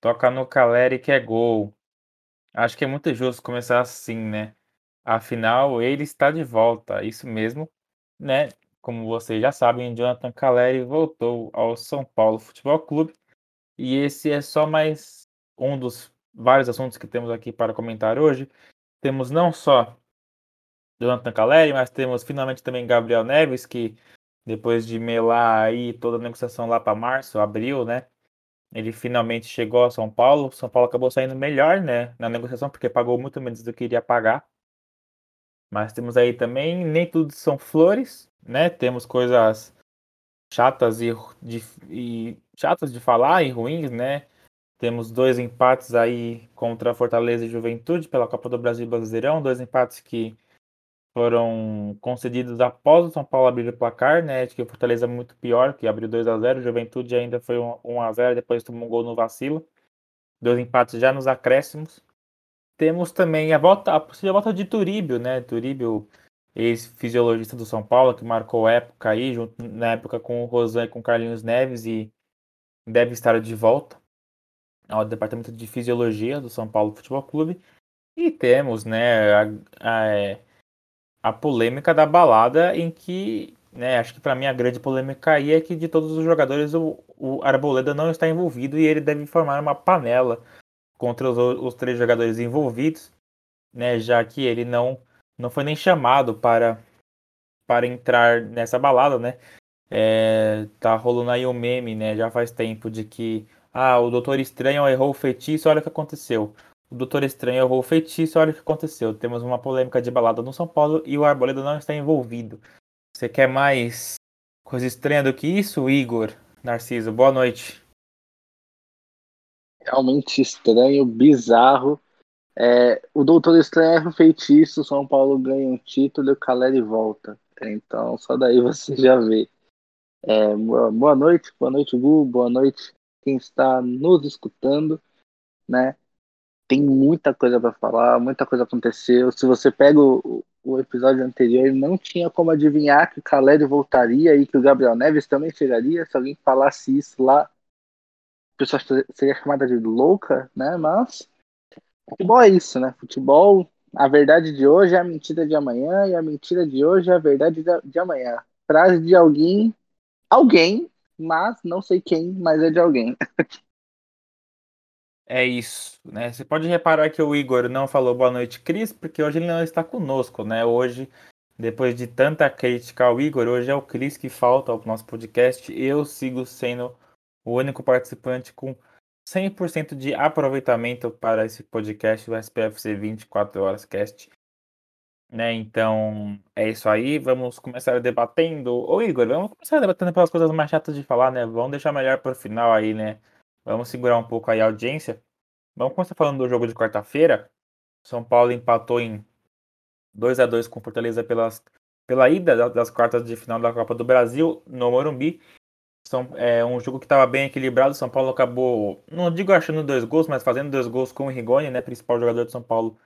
Toca no Caleri que é gol. Acho que é muito justo começar assim, né? Afinal, ele está de volta, isso mesmo, né? Como vocês já sabem, Jonathan Caleri voltou ao São Paulo Futebol Clube e esse é só mais um dos vários assuntos que temos aqui para comentar hoje. Temos não só Jonathan Caleri, mas temos finalmente também Gabriel Neves, que depois de melar aí toda a negociação lá para março, abril, né? Ele finalmente chegou a São Paulo. São Paulo acabou saindo melhor, né, na negociação, porque pagou muito menos do que iria pagar. Mas temos aí também, nem tudo são flores, né? Temos coisas chatas e, de, e chatas de falar e ruins, né? Temos dois empates aí contra Fortaleza e Juventude pela Copa do Brasil e Brasileirão, dois empates que foram concedidos após o São Paulo abrir o placar, né? Acho que o Fortaleza é muito pior, que abriu 2 a 0 o Juventude ainda foi 1 a 0 depois tomou um gol no vacilo. Dois empates já nos acréscimos. Temos também a volta, a possível volta de Turíbio, né? Turíbio, ex-fisiologista do São Paulo, que marcou época aí, junto, na época com o Rosan e com o Carlinhos Neves, e deve estar de volta ao departamento de fisiologia do São Paulo Futebol Clube. E temos, né, a, a, é, a polêmica da balada em que, né, acho que para mim a grande polêmica aí é que de todos os jogadores o, o Arboleda não está envolvido e ele deve formar uma panela contra os, os três jogadores envolvidos, né, já que ele não não foi nem chamado para para entrar nessa balada, né? É, tá rolando aí um meme, né? Já faz tempo de que ah, o Doutor Estranho errou o feitiço, olha o que aconteceu. O Doutor Estranho errou o feitiço, olha o que aconteceu. Temos uma polêmica de balada no São Paulo e o Arboleda não está envolvido. Você quer mais coisa estranha do que isso, Igor? Narciso, boa noite. Realmente estranho, bizarro. É, o Doutor Estranho erra o feitiço, São Paulo ganha um título e o Caleri volta. Então, só daí você já vê. É, boa noite, boa noite, Gu, boa noite quem está nos escutando, né? Tem muita coisa para falar, muita coisa aconteceu. Se você pega o, o episódio anterior, não tinha como adivinhar que o Caleri voltaria e que o Gabriel Neves também chegaria. Se alguém falasse isso lá, a pessoa seria chamada de louca, né? Mas futebol é isso, né? Futebol, a verdade de hoje é a mentira de amanhã e a mentira de hoje é a verdade de amanhã. Frase de alguém, alguém, mas não sei quem, mas é de alguém. É isso, né? Você pode reparar que o Igor não falou boa noite, Cris, porque hoje ele não está conosco, né? Hoje, depois de tanta crítica ao Igor, hoje é o Cris que falta ao nosso podcast. Eu sigo sendo o único participante com 100% de aproveitamento para esse podcast, o SPFC 24 Horas Cast. Né? Então, é isso aí. Vamos começar debatendo. Ô, Igor, vamos começar debatendo pelas coisas mais chatas de falar, né? Vamos deixar melhor para o final aí, né? Vamos segurar um pouco aí a audiência. Vamos começar falando do jogo de quarta-feira. São Paulo empatou em 2 a 2 com Fortaleza pelas, pela ida das quartas de final da Copa do Brasil no Morumbi. São, é um jogo que estava bem equilibrado. São Paulo acabou, não digo achando dois gols, mas fazendo dois gols com o Rigoni, né, principal jogador de São Paulo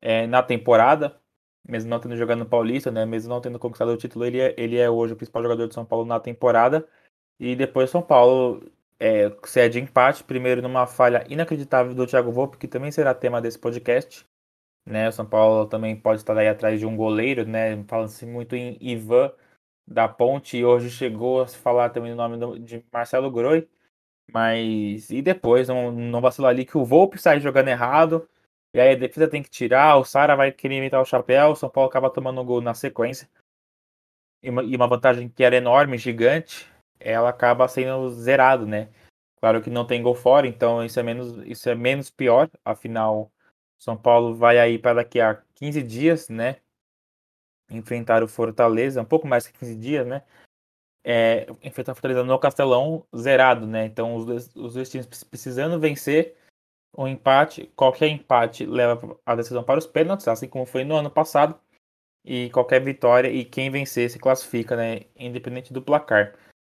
é, na temporada. Mesmo não tendo jogado no Paulista, né, mesmo não tendo conquistado o título, ele é, ele é hoje o principal jogador de São Paulo na temporada. E depois São Paulo é, cede empate, primeiro numa falha inacreditável do Thiago Volpe, que também será tema desse podcast. Né? O São Paulo também pode estar aí atrás de um goleiro, né? Falando-se muito em Ivan da Ponte, e hoje chegou a se falar também o nome de Marcelo Groi. Mas e depois, não, não vacilar ali que o Volpe sai jogando errado, e aí a defesa tem que tirar, o Sara vai querer imitar o chapéu, o São Paulo acaba tomando um gol na sequência. E uma vantagem que era enorme, gigante, ela acaba sendo zerado, né? Claro que não tem gol fora, então isso é menos, isso é menos pior. Afinal, São Paulo vai aí para daqui a 15 dias, né? Enfrentar o Fortaleza, um pouco mais que 15 dias, né? É, enfrentar o Fortaleza no Castelão zerado, né? Então os dois, os dois times precisando vencer o um empate, qualquer empate leva a decisão para os pênaltis, assim como foi no ano passado. E qualquer vitória e quem vencer se classifica, né? Independente do placar.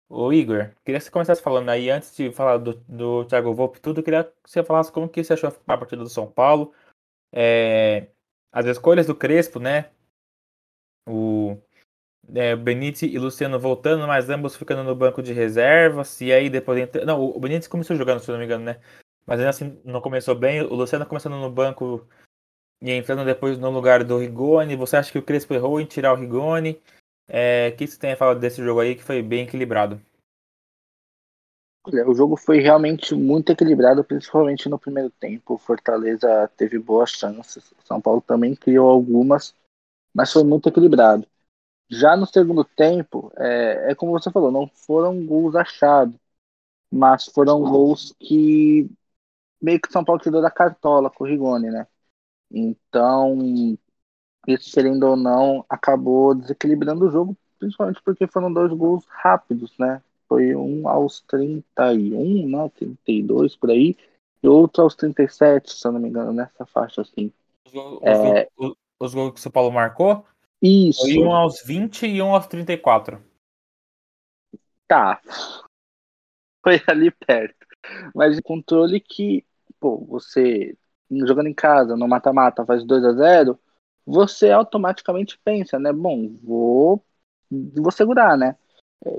Ô Igor, queria que você começasse falando aí, antes de falar do, do Thiago Volpe tudo, queria que você falasse como que você achou a partida do São Paulo, é, as escolhas do Crespo, né? O é, Benítez e Luciano voltando, mas ambos ficando no banco de reservas, e aí depois... Entra... Não, o Benítez começou jogando, se não me engano, né? mas ainda assim não começou bem. O Luciano começando no banco e entrando depois no lugar do Rigoni. Você acha que o Crespo errou em tirar o Rigoni? É, o que você tem a falar desse jogo aí que foi bem equilibrado? O jogo foi realmente muito equilibrado, principalmente no primeiro tempo. O Fortaleza teve boas chances. O São Paulo também criou algumas, mas foi muito equilibrado. Já no segundo tempo, é, é como você falou, não foram gols achados, mas foram gols que meio que o São Paulo tirou da cartola com o Rigoni, né? Então, isso, querendo ou não, acabou desequilibrando o jogo, principalmente porque foram dois gols rápidos, né? Foi um aos 31, né? 32 por aí, e outro aos 37, se eu não me engano, nessa faixa assim. Os, é... os, os gols que o São Paulo marcou? Isso. Foi um aos 20 e um aos 34. Tá. Foi ali perto. Mas o controle que, pô, você jogando em casa, no mata-mata, faz 2 a 0 você automaticamente pensa, né? Bom, vou, vou segurar, né?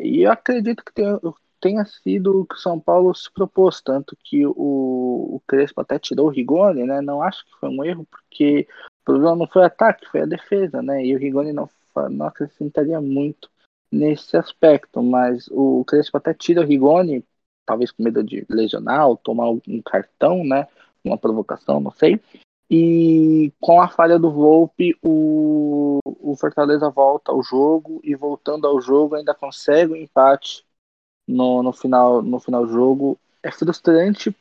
E eu acredito que tenha, tenha sido o que o São Paulo se propôs, tanto que o, o Crespo até tirou o Rigoni, né? Não acho que foi um erro, porque o problema não foi o ataque, foi a defesa, né? E o Rigoni não, não acrescentaria muito nesse aspecto, mas o Crespo até tira o Rigoni, talvez com medo de lesionar ou tomar um cartão, né? Uma provocação, não sei. E com a falha do Volpe, o, o Fortaleza volta ao jogo e voltando ao jogo ainda consegue o um empate no, no, final, no final do jogo. É frustrante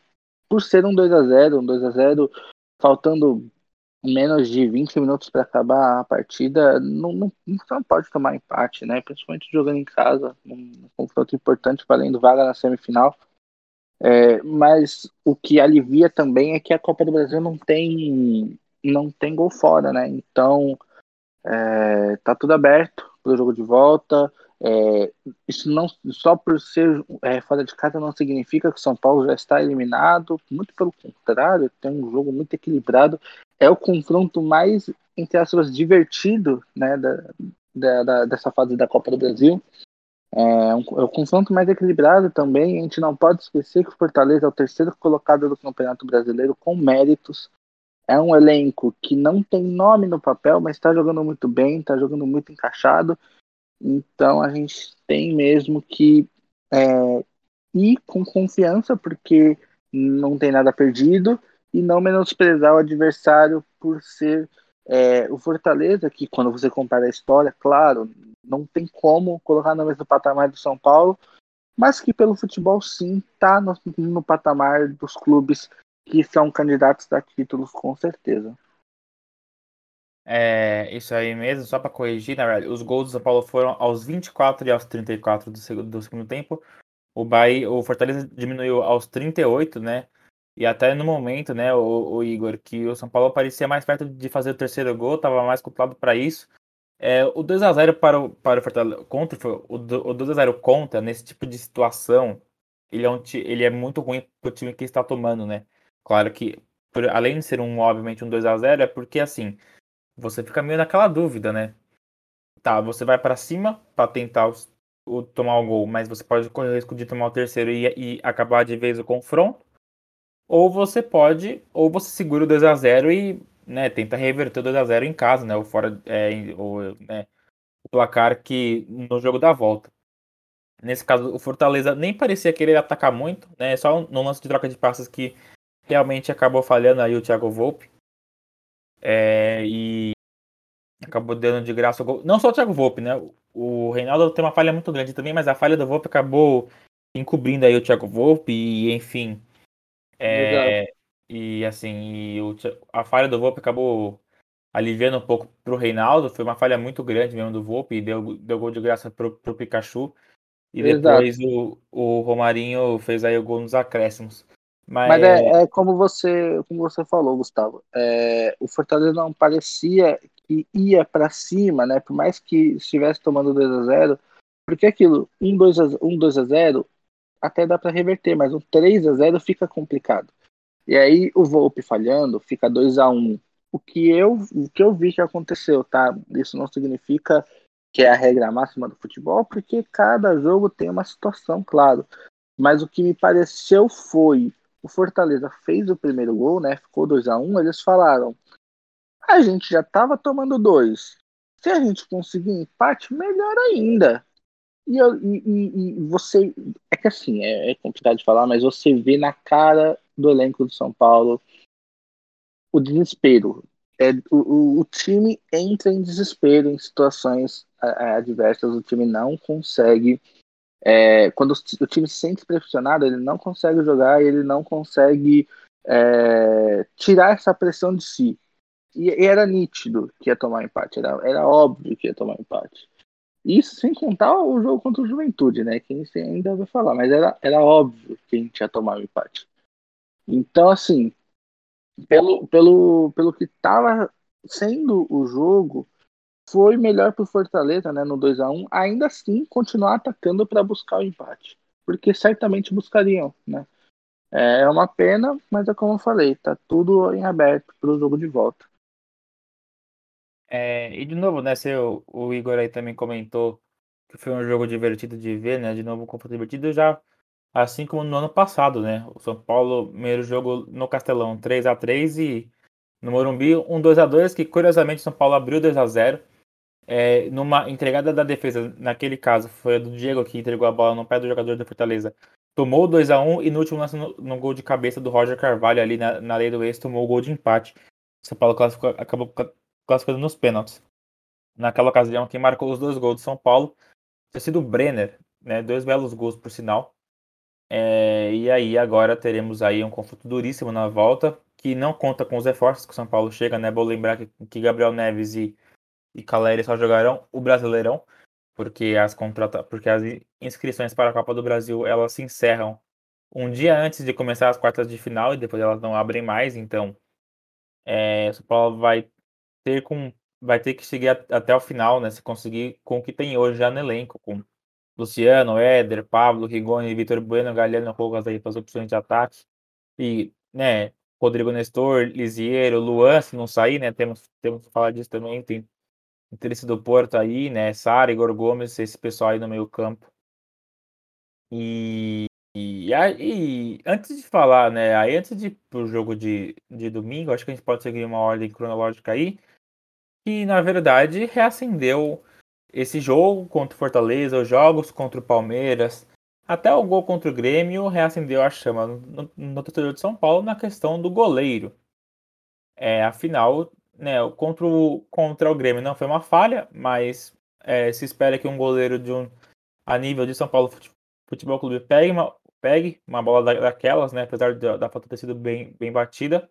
por ser um 2 a 0 um 2 a 0 faltando menos de 20 minutos para acabar a partida, não, não, não pode tomar empate, né? Principalmente jogando em casa, um confronto importante valendo vaga na semifinal. É, mas o que alivia também é que a Copa do Brasil não tem não tem gol fora, né? Então é, tá tudo aberto para o jogo de volta. É, isso não só por ser é, fora de casa não significa que o São Paulo já está eliminado. Muito pelo contrário, tem um jogo muito equilibrado. É o confronto mais entre aspas divertido, né, da, da, da dessa fase da Copa do Brasil. É um, é um confronto mais equilibrado também. A gente não pode esquecer que o Fortaleza é o terceiro colocado do Campeonato Brasileiro com méritos. É um elenco que não tem nome no papel, mas está jogando muito bem, está jogando muito encaixado. Então a gente tem mesmo que é, ir com confiança, porque não tem nada perdido, e não menosprezar o adversário por ser é, o Fortaleza, que quando você compara a história, claro, não tem como colocar no mesmo patamar do São Paulo, mas que pelo futebol sim está no, no patamar dos clubes que são candidatos a títulos com certeza. É, isso aí mesmo, só para corrigir, na verdade, os gols do São Paulo foram aos 24 e aos 34 do segundo, do segundo tempo. O Bahia, o Fortaleza diminuiu aos 38, né? E até no momento, né, o, o, Igor, que o São Paulo parecia mais perto de fazer o terceiro gol, estava mais controlado para isso. É, o 2 a 0 para o, para o Fortaleza, contra, o, o 2 a 0 contra, nesse tipo de situação, ele é, um, ele é muito ruim para o time que está tomando, né? Claro que, por, além de ser um, obviamente, um 2 a 0 é porque, assim, você fica meio naquela dúvida, né? Tá, você vai para cima para tentar o, tomar o gol, mas você pode correr o risco de tomar o terceiro e, e acabar de vez o confronto ou você pode, ou você segura o 2 a 0 e né, tenta reverter o 2 a 0 em casa, né, ou fora, é, ou, né, o placar que no jogo da volta. Nesse caso, o Fortaleza nem parecia querer atacar muito, né, só no lance de troca de passes que realmente acabou falhando aí o Thiago Volpe. É, e acabou dando de graça o gol. Não só o Thiago Volpe, né? O Reinaldo tem uma falha muito grande também, mas a falha do Volpe acabou encobrindo aí o Thiago Volpe e, enfim, é, e assim, e o, a falha do Volpe acabou aliviando um pouco pro Reinaldo. Foi uma falha muito grande mesmo do Volpe e deu, deu gol de graça pro, pro Pikachu. E depois o, o Romarinho fez aí o gol nos acréscimos. Mas, Mas é, é, como você como você falou, Gustavo. É, o Fortaleza não parecia que ia para cima, né? Por mais que estivesse tomando 2 a 0 porque aquilo, um 2 a, um 2 a 0 até dá para reverter, mas um 3 a 0 fica complicado. E aí o Volpe falhando, fica 2 a 1 O que eu, o que eu vi que aconteceu, tá? Isso não significa que é a regra máxima do futebol, porque cada jogo tem uma situação, claro. Mas o que me pareceu foi o Fortaleza fez o primeiro gol, né? Ficou 2 a 1 eles falaram: a gente já estava tomando dois. Se a gente conseguir empate, melhor ainda. E, e, e, você. Que assim, é, é, complicado de falar, mas você vê na cara do elenco do São Paulo o desespero. É, o, o, time entra em desespero em situações adversas, o time não consegue. É, quando o time se sente pressionado, ele não consegue jogar, ele não consegue é, tirar essa pressão de si. E, e, era nítido que ia tomar empate, era, era óbvio que ia tomar empate. Isso sem contar o jogo contra o Juventude, né? Que a gente ainda vai falar, mas era, era óbvio que a gente ia tomar o empate. Então, assim, pelo, pelo, pelo que estava sendo o jogo, foi melhor para o Fortaleza, né, no 2 a 1 ainda assim continuar atacando para buscar o empate, porque certamente buscariam, né? É uma pena, mas é como eu falei, tá tudo em aberto para o jogo de volta. É, e de novo, né, seu, o Igor aí também comentou que foi um jogo divertido de ver, né? De novo, um confronto divertido já, assim como no ano passado, né? O São Paulo, primeiro jogo no Castelão, 3 a 3 e no Morumbi, um 2 a 2 que curiosamente São Paulo abriu 2 a 0 é, numa entregada da defesa, naquele caso, foi a do Diego que entregou a bola no pé do jogador da Fortaleza. Tomou 2 a 1 e no último lance, no, no, gol de cabeça do Roger Carvalho, ali na, na lei do ex, tomou o gol de empate. São Paulo classificou, acabou classificando nos pênaltis. Naquela ocasião, quem marcou os dois gols do São Paulo tinha sido o Brenner, né? Dois belos gols, por sinal. É, e aí agora teremos aí um confronto duríssimo na volta, que não conta com os reforços que o São Paulo chega, né? Vou lembrar que, que Gabriel Neves e, e Caleri só jogarão o Brasileirão, porque as, contrata porque as inscrições para a Copa do Brasil elas se encerram um dia antes de começar as quartas de final e depois elas não abrem mais, então é, o São Paulo vai ter com vai ter que chegar até o final, né? Se conseguir com o que tem hoje já no elenco, com Luciano, Éder, Pablo, Rigoni, Vitor Bueno, Galeno, Rojas aí para as opções de ataque. E, né, Rodrigo Nestor, Lisiero, Luan, se não sair, né? Temos, temos que falar disso também. Tem interesse do Porto aí, né? Sara, Igor Gomes, esse pessoal aí no meio campo. E, e, e, antes de falar, né? Aí antes de pro jogo de, de domingo, acho que a gente pode seguir uma ordem cronológica aí. Que na verdade reacendeu esse jogo contra o Fortaleza, os jogos contra o Palmeiras, até o gol contra o Grêmio reacendeu a chama no, no torcedor de São Paulo na questão do goleiro. É, afinal, né, contra, o, contra o Grêmio não foi uma falha, mas é, se espera que um goleiro de um a nível de São Paulo Futebol Clube pegue uma, pegue uma bola daquelas, né, apesar da falta ter sido bem, bem batida.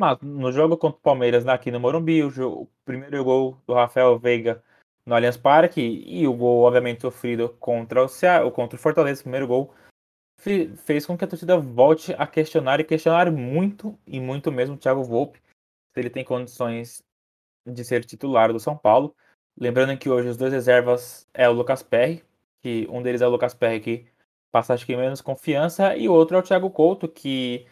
Mas no jogo contra o Palmeiras aqui no Morumbi, o, jogo, o primeiro gol do Rafael Veiga no Allianz Parque e o gol, obviamente, sofrido contra o, Cea, ou contra o Fortaleza, o primeiro gol, fez com que a torcida volte a questionar e questionar muito e muito mesmo o Thiago Volpe se ele tem condições de ser titular do São Paulo. Lembrando que hoje os dois reservas é o Lucas Perry, que um deles é o Lucas Perry que passa acho que menos confiança, e o outro é o Thiago Couto, que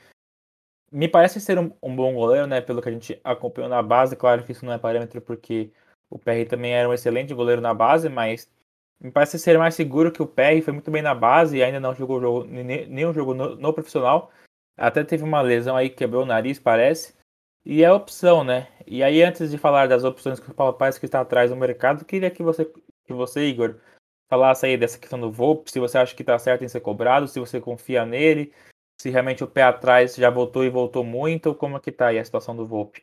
me parece ser um, um bom goleiro, né? Pelo que a gente acompanhou na base, claro que isso não é parâmetro porque o PR também era um excelente goleiro na base, mas me parece ser mais seguro que o PR, foi muito bem na base e ainda não jogou jogo, nenhum jogo no, no, profissional. Até teve uma lesão aí, quebrou o nariz, parece. E é opção, né? E aí, antes de falar das opções que o Paulo Paes que está atrás do mercado, queria que você, que você, Igor, falasse aí dessa questão do Volpe, se você acha que está certo em ser cobrado, se você confia nele, se realmente o pé atrás já voltou e voltou muito, como é que tá aí a situação do Volpe?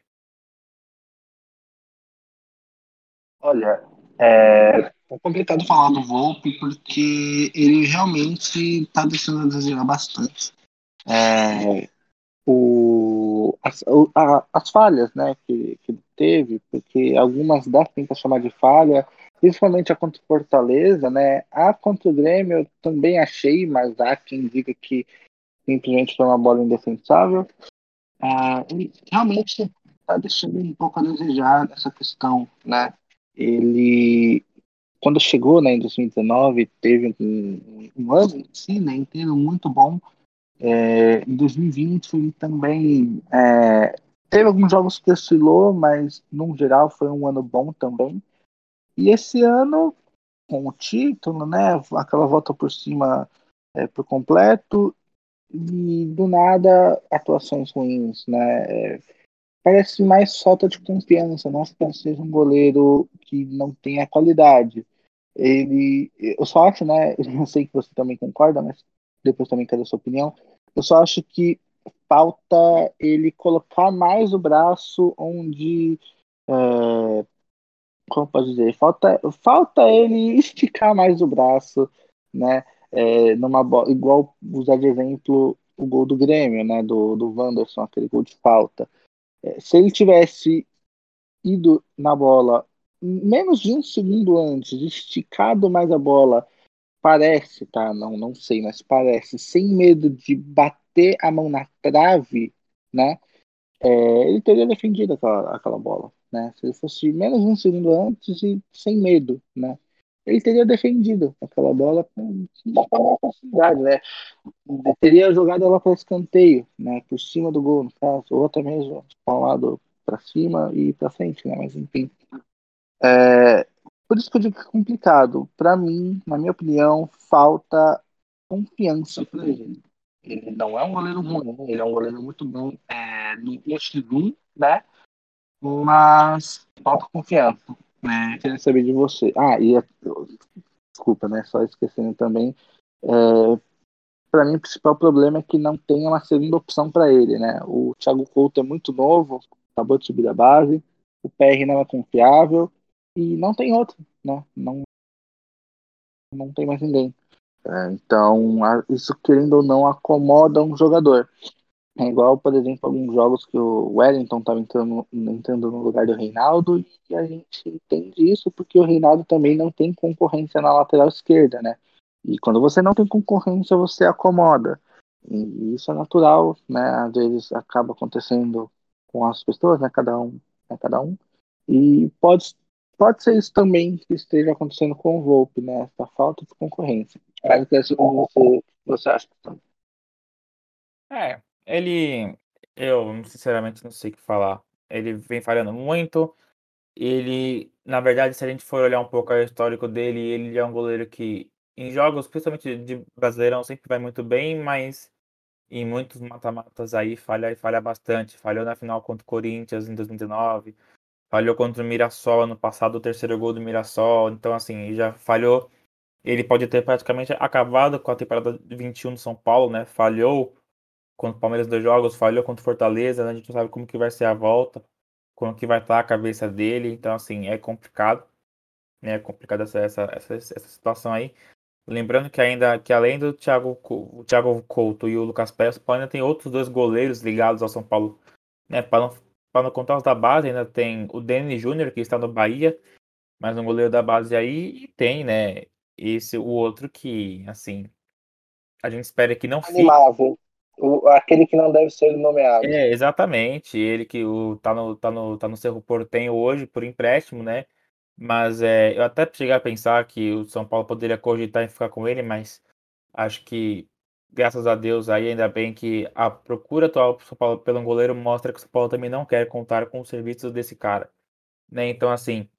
Olha, é, é complicado falar do Volpe porque ele realmente está deixando a desejar bastante. É, o, as, a, as falhas né, que, que teve, porque algumas dá para chamar de falha, principalmente a contra o Fortaleza, né? A contra o Grêmio eu também achei, mas há quem diga que simplesmente foi uma bola indefensável. Ah, ele realmente está deixando um pouco a desejar nessa questão, né? ele quando chegou né, em 2019 teve um, um ano em si né, inteiro muito bom é, em 2020 ele também é, teve alguns jogos que oscilou mas no geral foi um ano bom também e esse ano com o título né aquela volta por cima é, por completo e do nada atuações ruins, né? É, parece mais falta de confiança, não que seja um goleiro que não tenha qualidade. Ele, eu só acho, né? Eu não sei que você também concorda, mas depois também quero a sua opinião. Eu só acho que falta ele colocar mais o braço onde é, como pode dizer, falta, falta ele esticar mais o braço, né? É, numa igual usar de exemplo o gol do Grêmio, né? Do, do Wanderson, aquele gol de falta. É, se ele tivesse ido na bola menos de um segundo antes, esticado mais a bola, parece, tá? Não, não sei, mas parece, sem medo de bater a mão na trave, né? É, ele teria defendido aquela, aquela bola né? Se ele fosse menos de um segundo antes e sem medo, né? Ele teria defendido aquela bola com uma facilidade, né? Ele teria jogado ela para escanteio, né? Por cima do gol, no caso, ou até mesmo lado para cima e para frente, né? Mas enfim. É, por isso que eu digo que é complicado. Para mim, na minha opinião, falta confiança para ele. Ele não é um goleiro ruim, ele é um goleiro muito bom é, no X1, né? mas falta confiança. Né? Queria saber de você. Ah, e desculpa, né? Só esquecendo também. É, para mim, o principal problema é que não tem uma segunda opção para ele, né? O Thiago Couto é muito novo, acabou de subir da base, o PR não é confiável e não tem outro, né? Não, não tem mais ninguém. É, então, isso querendo ou não acomoda um jogador. É igual, por exemplo, alguns jogos que o Wellington estava entrando, entrando no lugar do Reinaldo e a gente entende isso porque o Reinaldo também não tem concorrência na lateral esquerda, né? E quando você não tem concorrência, você acomoda. E isso é natural, né? Às vezes acaba acontecendo com as pessoas, né? Cada um, né? cada um. E pode, pode ser isso também que esteja acontecendo com o Volpe, né? Essa falta de concorrência. Mas como você, você acha? É, ele, eu sinceramente não sei o que falar. Ele vem falhando muito. Ele, na verdade, se a gente for olhar um pouco o histórico dele, ele é um goleiro que, em jogos, principalmente de Brasileirão, sempre vai muito bem, mas em muitos mata-matas aí falha e falha bastante. Falhou na final contra o Corinthians em 2019, falhou contra o Mirassol ano passado, o terceiro gol do Mirassol. Então, assim, já falhou. Ele pode ter praticamente acabado com a temporada 21 do São Paulo, né? Falhou contra o Palmeiras dois jogos, falhou contra o Fortaleza, né? a gente não sabe como que vai ser a volta, como que vai estar a cabeça dele, então assim, é complicado, né? É complicado essa, essa, essa, essa situação aí. Lembrando que ainda que além do Thiago, o Thiago Couto e o Lucas Pérez, ainda tem outros dois goleiros ligados ao São Paulo, né? Para não, para não contar os da base, ainda tem o Denis Júnior, que está no Bahia, mais um goleiro da base aí, e tem, né? Esse, o outro que, assim, a gente espera que não fique. O, aquele que não deve ser nomeado. É, exatamente. Ele que o, tá, no, tá, no, tá no Cerro Portenho hoje por empréstimo, né? Mas é, eu até cheguei a pensar que o São Paulo poderia cogitar em ficar com ele, mas acho que, graças a Deus, aí ainda bem que a procura atual São Paulo pelo goleiro mostra que o São Paulo também não quer contar com os serviços desse cara. Né? Então, assim.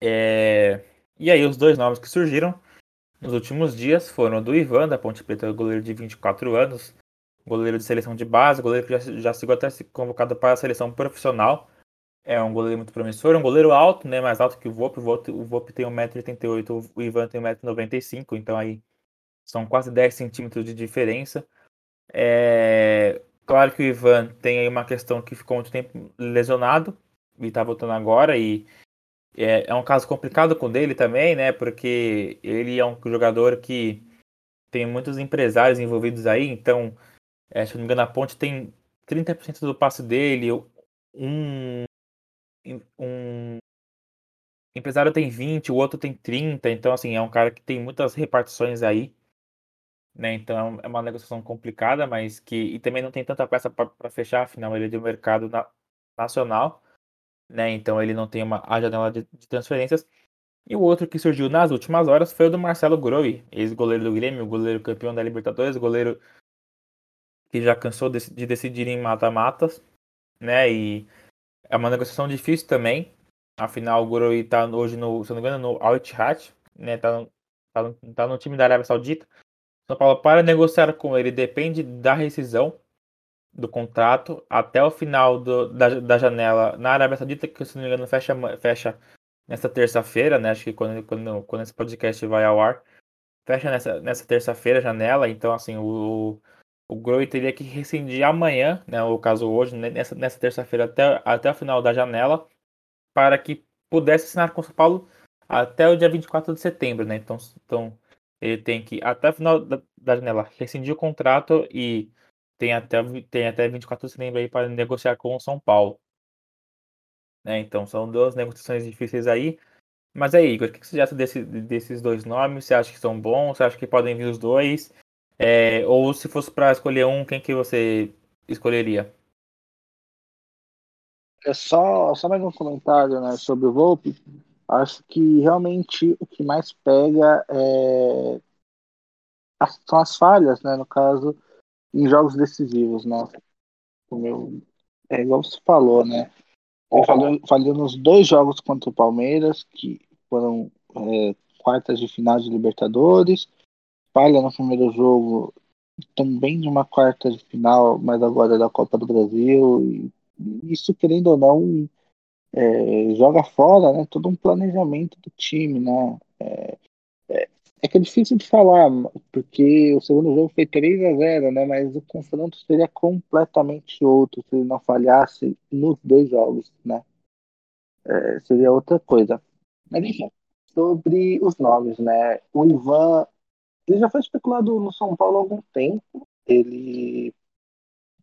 É... E aí, os dois nomes que surgiram nos últimos dias foram do Ivan, da Ponte Preta, goleiro de 24 anos, goleiro de seleção de base, goleiro que já, já chegou até ser convocado para a seleção profissional. É um goleiro muito promissor, um goleiro alto, né? Mais alto que o Vop. O Vop, tem 1,88m, o Ivan tem 1,95m, então aí são quase 10 centímetros de diferença. É... Claro que o Ivan tem aí uma questão que ficou muito tempo lesionado e tá voltando agora e é, é um caso complicado com dele também, né? Porque ele é um jogador que tem muitos empresários envolvidos aí, então é, se eu não me engano, a Ponte tem 30% do passe dele, um, um empresário tem 20, o outro tem 30, então assim, é um cara que tem muitas repartições aí, né? Então é uma negociação complicada, mas que e também não tem tanta peça para fechar, afinal ele é de um mercado na, nacional, né? Então ele não tem uma a janela de, de, transferências. E o outro que surgiu nas últimas horas foi o do Marcelo Groi, ex-goleiro do Grêmio, goleiro campeão da Libertadores, goleiro que já cansou de, de decidir em mata-matas, né? E é uma negociação difícil também. Afinal, o Gurui tá hoje no, se não me engano, no Al Ittihad, né? Tá no, tá, no, tá no time da Arábia Saudita. São Paulo, para negociar com ele, depende da rescisão do contrato até o final do, da, da janela na Arábia Saudita, que se não me engano fecha, fecha nessa terça-feira, né? Acho que quando, quando, quando esse podcast vai ao ar, fecha nessa, nessa terça-feira a janela. Então, assim, o, o Groi teria que rescindir amanhã, né? O caso hoje, né, nessa, nessa terça-feira até, até o final da janela, para que pudesse assinar com o São Paulo até o dia 24 de setembro, né? Então, então ele tem que, até o final da, da janela, rescindir o contrato e tem até, tem até 24 de setembro aí para negociar com o São Paulo. Né? Então são duas negociações difíceis aí. Mas aí, Igor, o que você acha desse, desses dois nomes? Você acha que são bons? Você acha que podem vir os dois? É, ou se fosse para escolher um, quem que você escolheria? É só, só mais um comentário né, sobre o Volpe. Acho que realmente o que mais pega é... são as falhas, né? No caso, em jogos decisivos, né? Como eu, é igual você falou, né? Falhou, falhou nos dois jogos contra o Palmeiras, que foram é, quartas de final de Libertadores. Falha no primeiro jogo também de uma quarta de final, mas agora da Copa do Brasil. E isso, querendo ou não, é, joga fora né, todo um planejamento do time, né? É, é, é, que é difícil de falar, porque o segundo jogo foi 3 a 0 né? Mas o confronto seria completamente outro se ele não falhasse nos dois jogos, né? É, seria outra coisa. Mas enfim, sobre os nomes, né? O Ivan, ele já foi especulado no São Paulo há algum tempo. Ele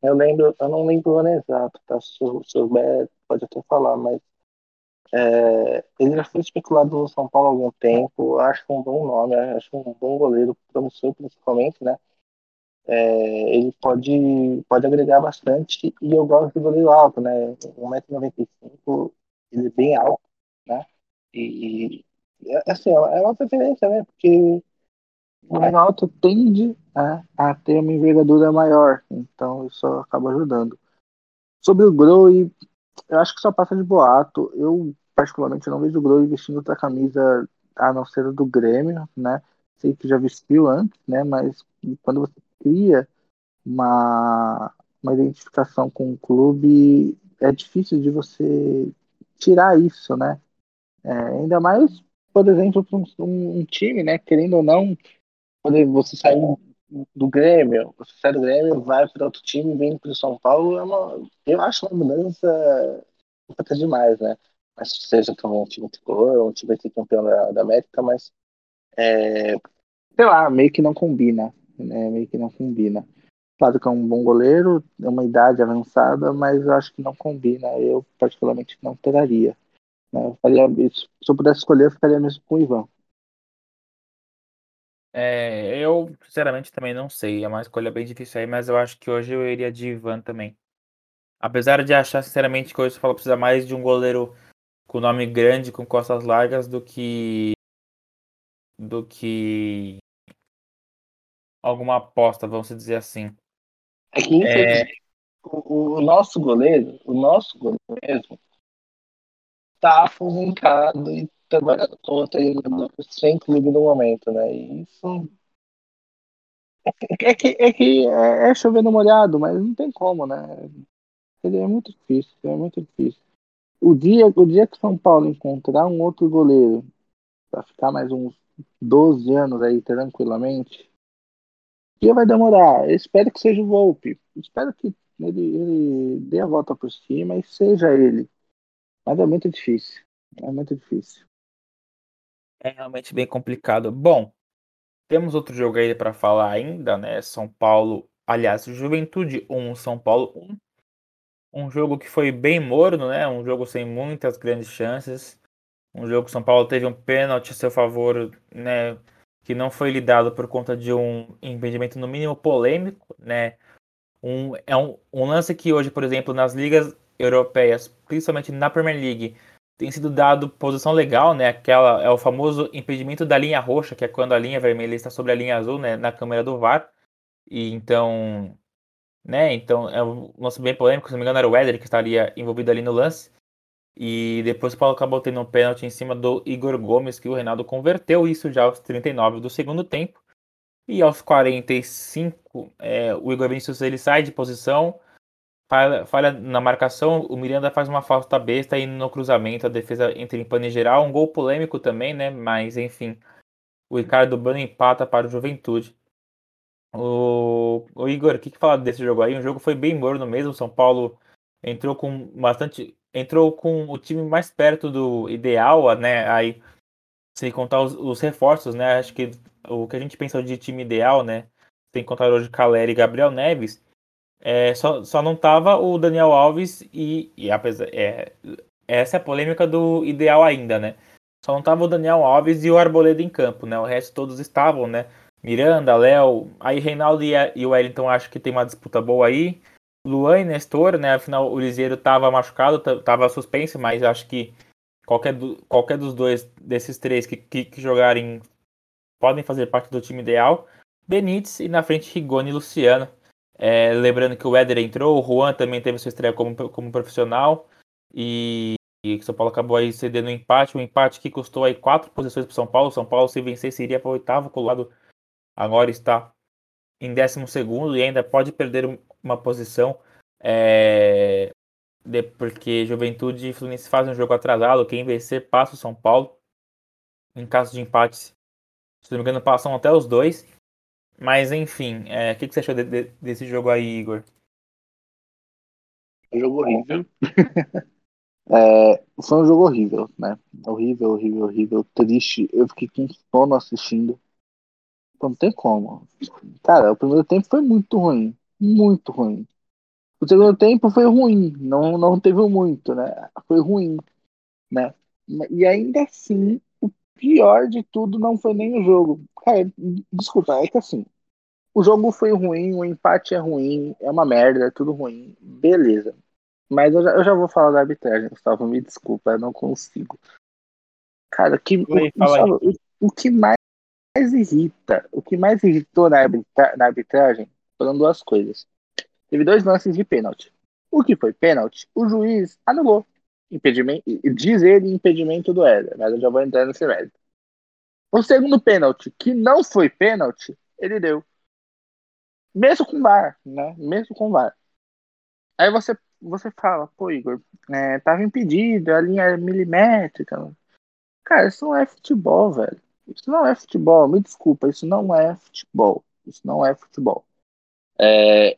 eu lembro, eu não lembro o ano exato, tá? Se souber, pode até falar, mas é, ele já foi especulado no São Paulo há algum tempo, acho é um bom nome, acho um bom goleiro, promissor principalmente, né? É, ele pode, pode agregar bastante e eu gosto de goleiro alto, né? 1,95m, ele é bem alto, né? E, assim, é uma preferência, né? Porque o alto tende a, a ter uma envergadura maior, então isso acaba ajudando. Sobre o Groi, eu acho que só passa de boato. Eu, particularmente, não vejo o Groi vestindo outra camisa a não ser do Grêmio, né? Sei que já vestiu antes, né? Mas quando você cria uma, uma identificação com o clube, é difícil de você tirar isso, né? É, ainda mais, por exemplo, para um, um, time, né? Querendo ou não, quando você sair do Grêmio, você sai do Grêmio, vai para outro time, vem para o São Paulo, é uma, eu acho uma mudança até demais, né? Mas seja um time tricolor, um time ser campeão da, da América, mas é, sei lá, meio que não combina, né? Meio que não combina. Claro que é um bom goleiro, é uma idade avançada, mas eu acho que não combina. Eu, particularmente, não teraria. Né? Eu faria, se eu pudesse escolher, eu ficaria mesmo com o Ivan. É, eu, sinceramente, também não sei. É uma escolha bem difícil aí, mas eu acho que hoje eu iria de Ivan também. Apesar de achar, sinceramente, que hoje o Paulo precisa mais de um goleiro com nome grande, com costas largas, do que. do que. alguma aposta, vamos dizer assim. É que, é... O, o, nosso goleiro, o nosso goleiro mesmo, tá aposentado e com outra sem clube no momento, né? Isso. É que, é, que é, é chover no molhado, mas não tem como, né? Ele é muito difícil, é muito difícil. O dia, o dia que São Paulo encontrar um outro goleiro para ficar mais uns 12 anos aí tranquilamente, dia vai demorar. Eu espero que seja o Volpe. espero que ele, ele dê a volta por cima e seja ele. Mas é muito difícil. É muito difícil. É realmente bem complicado. Bom, temos outro jogo aí para falar ainda, né? São Paulo, aliás, Juventude 1, São Paulo 1. Um jogo que foi bem morno, né? Um jogo sem muitas grandes chances. Um jogo que São Paulo teve um pênalti a seu favor, né? Que não foi lidado por conta de um impedimento no mínimo polêmico, né? Um, é um, um lance que hoje, por exemplo, nas ligas europeias, principalmente na Premier League, tem sido dado posição legal, né? Aquela é o famoso impedimento da linha roxa, que é quando a linha vermelha está sobre a linha azul, né? Na câmera do VAR. E então, né? Então é um lance bem polêmico. Se não me engano, era o Éder que estaria envolvido ali no lance. E depois o Paulo acabou tendo um pênalti em cima do Igor Gomes, que o Reinaldo converteu isso já aos 39 do segundo tempo. E aos 45, é, o Igor Vinícius ele sai de posição, falha, falha, na marcação, o Miranda faz uma falta besta e no cruzamento a defesa entra em pane geral. Um gol polêmico também, né? Mas enfim, o Ricardo Bano empata para o Juventude. O, o Igor, o que, que fala desse jogo aí? O jogo foi bem morno mesmo. São Paulo entrou com bastante. Entrou com o time mais perto do ideal, né? Aí, sem contar os, os reforços, né? Acho que o que a gente pensa de time ideal, né? Sem contar hoje Caleri e Gabriel Neves. É, só, só não tava o Daniel Alves e, e apesar, é, essa é a polêmica do ideal ainda, né? Só não tava o Daniel Alves e o Arboleda em campo, né? O resto todos estavam, né? Miranda, Léo, aí Reinaldo e o Wellington acho que tem uma disputa boa aí. Luan e Nestor, né? Afinal, o Liseiro tava machucado, tava suspenso, mas acho que qualquer, do, qualquer dos dois, desses três que, que, que, jogarem, podem fazer parte do time ideal. Benítez e na frente Rigoni e Luciano. É, lembrando que o Éder entrou, o Juan também teve sua estreia como, como profissional. E, o São Paulo acabou aí cedendo um empate, um empate que custou aí quatro posições para São Paulo. São Paulo, se vencer, seria para o oitavo colado. Agora está em décimo segundo e ainda pode perder uma posição. É, de, porque Juventude e Fluminense fazem um jogo atrasado. Quem vencer passa o São Paulo. Em caso de empate, se não me engano, passam até os dois. Mas enfim, é, o que, que, você achou de, de, desse jogo aí, Igor? Jogo horrível. é, foi um jogo horrível, né? Horrível, horrível, horrível, triste. Eu fiquei com sono assistindo. Não tem como. Cara, o primeiro tempo foi muito ruim. Muito ruim. O segundo tempo foi ruim. Não, não teve muito, né? Foi ruim, né? E ainda assim, o pior de tudo não foi nem o jogo. Cara, desculpa, é que assim, o jogo foi ruim, o empate é ruim, é uma merda, é tudo ruim. Beleza. Mas eu já, eu já vou falar da arbitragem, Gustavo. Me desculpa, eu não consigo. Cara, que, o, o, o, que mais mais irrita, o que mais irritou na, arbitra, na arbitragem foram duas coisas. Teve dois lances de pênalti. O que foi pênalti, o juiz anulou. Impedimento, diz ele impedimento do Éder, mas eu já vou entrar nesse mérito. O segundo pênalti, que não foi pênalti, ele deu. Mesmo com VAR, né? Mesmo com VAR. Aí você, você fala, pô, Igor, é, tava impedido, a linha é milimétrica. Cara, isso não é futebol, velho. Isso não é futebol, me desculpa, isso não é futebol. Isso não é futebol. É, é,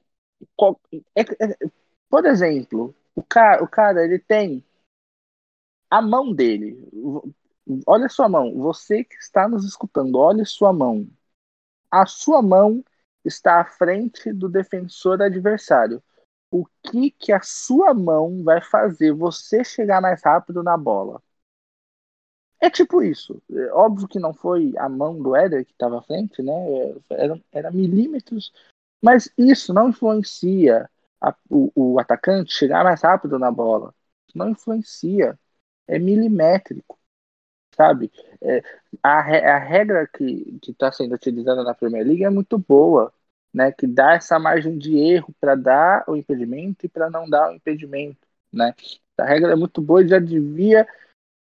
é, por exemplo, o cara, o cara ele tem a mão dele. Olha sua mão. Você que está nos escutando, olha sua mão. A sua mão está à frente do defensor adversário. O que que a sua mão vai fazer você chegar mais rápido na bola? É tipo isso. É, óbvio que não foi a mão do Éder que estava à frente, né? Era, era, milímetros. Mas isso não influencia a, o, o, atacante chegar mais rápido na bola. Não influencia. É milimétrico. Sabe? É, a, a regra que está sendo utilizada na Premier League é muito boa. Né, que dá essa margem de erro para dar o impedimento e para não dar o impedimento. Né? A regra é muito boa e já devia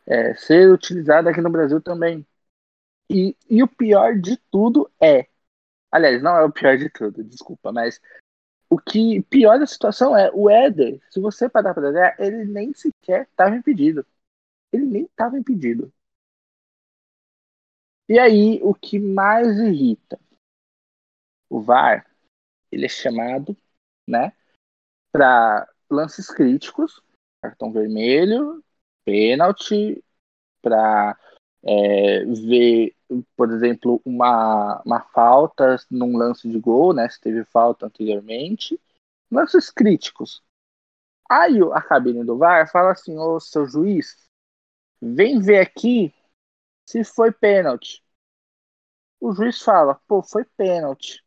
é, ser utilizada aqui no Brasil também. E, e o pior de tudo é. Aliás, não é o pior de tudo, desculpa, mas o que pior da situação é o Éder, se você parar para olhar, ele nem sequer estava impedido. Ele nem estava impedido. E aí, o que mais irrita? O VAR, ele é chamado, né, para lances críticos, cartão vermelho, pênalti, para é, ver, por exemplo, uma, uma falta num lance de gol, né? Se teve falta anteriormente. Lances críticos. Aí a cabine do VAR fala assim, ô seu juiz, vem ver aqui se foi pênalti. O juiz fala, pô, foi pênalti.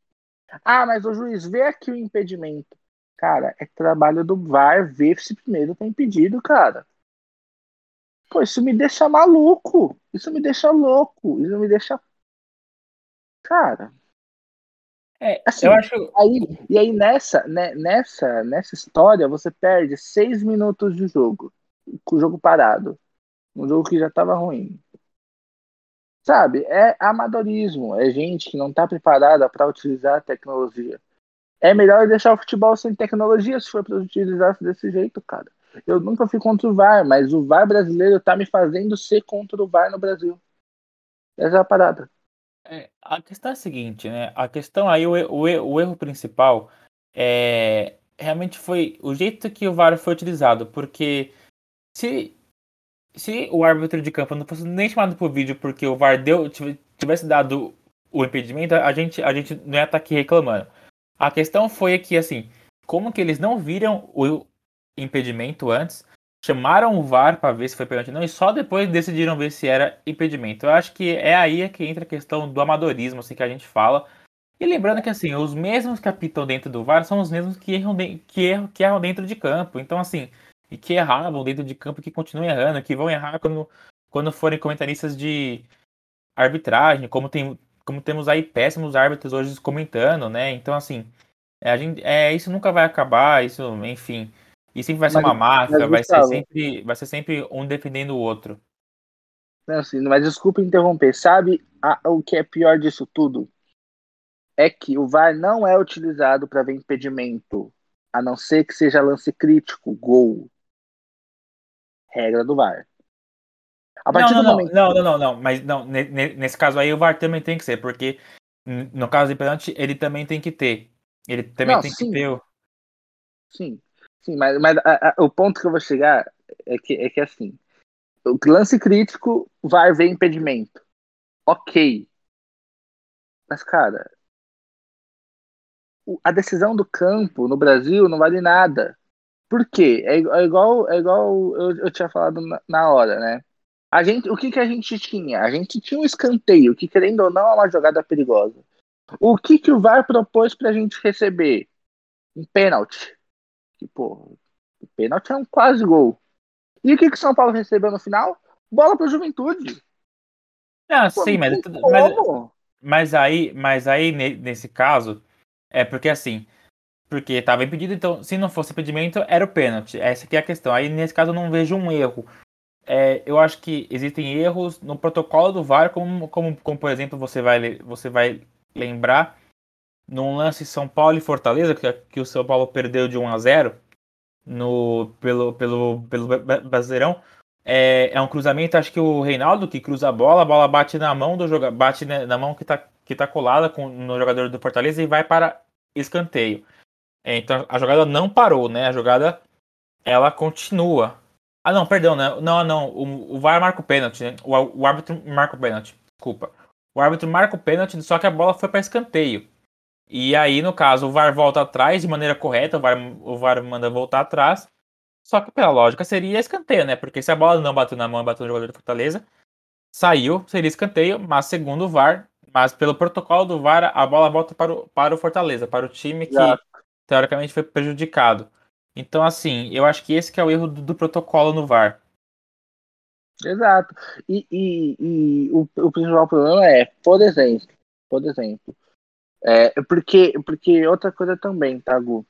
Ah, mas o juiz vê aqui o impedimento. Cara, é trabalho do VAR ver se primeiro tá impedido, cara. Pô, isso me deixa maluco. Isso me deixa louco. Isso me deixa. Cara. É, assim, eu acho. Aí, e aí nessa, né, nessa, nessa história, você perde seis minutos de jogo. Com o jogo parado. Um jogo que já tava ruim. Sabe? É amadorismo, é gente que não está preparada para utilizar a tecnologia. É melhor deixar o futebol sem tecnologia se for para utilizar desse jeito, cara. Eu nunca fui contra o VAR, mas o VAR brasileiro tá me fazendo ser contra o VAR no Brasil. Essa é a parada. É, a questão é a seguinte, né? A questão aí, o, o, o erro principal é realmente foi o jeito que o VAR foi utilizado, porque se, se o árbitro de campo não fosse nem chamado por vídeo porque o VAR deu, tivesse dado o impedimento, a gente, a gente não ia estar aqui reclamando. A questão foi que, assim, como que eles não viram o impedimento antes, chamaram o VAR para ver se foi pênalti ou não, e só depois decidiram ver se era impedimento. Eu acho que é aí que entra a questão do amadorismo, assim, que a gente fala. E lembrando que, assim, os mesmos que apitam dentro do VAR são os mesmos que erram, de, que erram, que erram dentro de campo. Então, assim, e que erravam dentro de campo, que continuam errando, que vão errar quando, quando forem comentaristas de arbitragem, como, tem, como temos aí péssimos árbitros hoje comentando, né? Então, assim, é, a gente, é, isso nunca vai acabar, isso, enfim. E sempre vai ser mas, uma máfia, vai ser, sempre, vai ser sempre um defendendo o outro. Não, assim, mas desculpa interromper. Sabe a, o que é pior disso tudo? É que o VAR não é utilizado para ver impedimento, a não ser que seja lance crítico, gol. Regra do VAR. A partir não, não, do momento... não, não, não, não, mas não, nesse caso aí o VAR também tem que ser, porque no caso de pênalti ele também tem que ter. Ele também não, tem sim. que ter o... Sim, Sim, mas, mas a, a, o ponto que eu vou chegar é que, é que assim, o lance crítico vai haver impedimento. Ok. Mas, cara, a decisão do campo no Brasil não vale nada. Por quê? É, é igual, é igual eu, eu tinha falado na, na, hora, né? A gente, o que, que a gente tinha? A gente tinha um escanteio, que querendo ou não é uma jogada perigosa. O que, que o VAR propôs pra gente receber? Um pênalti que, pô, o pênalti é um quase gol. E o que, que o São Paulo recebeu no final? Bola para Juventude. Ah, pô, sim, mas, mas, mas, aí, mas aí nesse caso, é porque assim, porque estava impedido, então se não fosse impedimento, era o pênalti. Essa aqui é a questão. Aí nesse caso eu não vejo um erro. É, eu acho que existem erros no protocolo do VAR, como, como, como por exemplo você vai, você vai lembrar num lance São Paulo e Fortaleza, que, que o São Paulo perdeu de 1 a 0 no, pelo, pelo, pelo Brasileirão. É, é um cruzamento, acho que o Reinaldo que cruza a bola, a bola bate na mão do jogador, bate na mão que está que tá colada com, no jogador do Fortaleza e vai para escanteio. É, então a jogada não parou, né? A jogada ela continua. Ah, não, perdão, né? Não, não. O, o VAR marca o pênalti, né? O, o árbitro marca o pênalti. Desculpa. O árbitro marca o pênalti, só que a bola foi para escanteio. E aí, no caso, o VAR volta atrás de maneira correta, o VAR, o VAR manda voltar atrás. Só que pela lógica seria escanteio, né? Porque se a bola não bateu na mão e bateu no jogador do Fortaleza, saiu, seria escanteio, mas segundo o VAR, mas pelo protocolo do VAR, a bola volta para o, para o Fortaleza, para o time que Exato. Teoricamente foi prejudicado. Então, assim, eu acho que esse que é o erro do, do protocolo no VAR. Exato. E, e, e o, o, principal problema é, por exemplo, por exemplo, é, porque, porque outra coisa também, tá, Gu?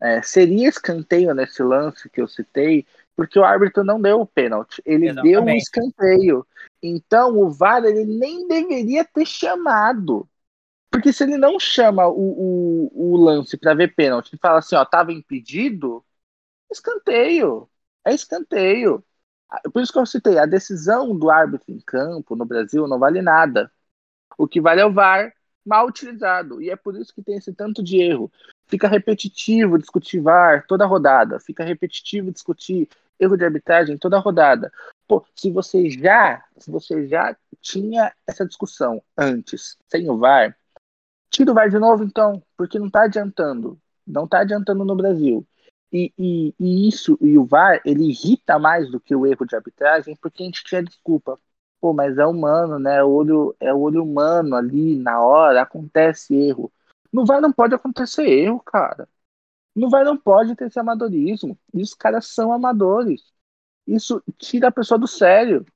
É, seria escanteio nesse lance que eu citei, porque o árbitro não deu o pênalti, ele Exatamente. deu um escanteio. Então o VAR ele nem deveria ter chamado. Porque se ele não chama o, o, o lance para ver pênalti e fala assim, ó, tava impedido, escanteio. É escanteio. Por isso que eu citei, a decisão do árbitro em campo no Brasil não vale nada. O que vale é o VAR mal utilizado. E é por isso que tem esse tanto de erro. Fica repetitivo discutir VAR toda rodada. Fica repetitivo discutir erro de arbitragem toda rodada. Pô, se você já, se você já tinha essa discussão antes, sem o VAR, tira o VAR de novo então, porque não está adiantando. Não está adiantando no Brasil. E, e, e, isso, e o VAR, ele irrita mais do que o erro de arbitragem, porque a gente tinha desculpa. Pô, mas é humano, né? É o olho, é o olho humano ali na hora, acontece erro. No VAR não pode acontecer erro, cara. No VAR não pode ter esse amadorismo. E os caras são amadores. Isso tira a pessoa do sério.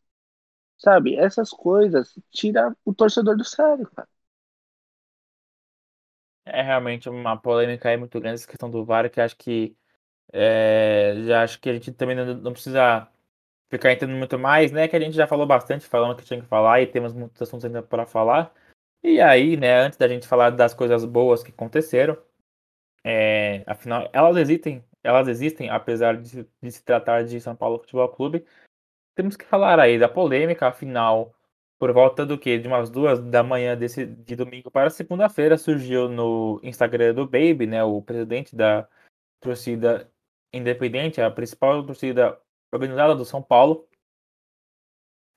Sabe? Essas coisas tira o torcedor do sério, cara. É realmente uma polêmica aí muito grande essa questão do VAR, que acho que é, já acho que a gente também não, não precisa ficar entrando muito mais, né? Que a gente já falou bastante, falando que tinha que falar e temos muitos assuntos ainda para falar. E aí, né, antes da gente falar das coisas boas que aconteceram, é, afinal, elas existem, elas existem, apesar de, de, se tratar de São Paulo Futebol Clube. Temos que falar aí da polêmica, afinal, por volta do que? De umas duas da manhã desse, de domingo para segunda-feira, surgiu no Instagram do Baby, né, o presidente da torcida independente, a principal torcida organizada do São Paulo,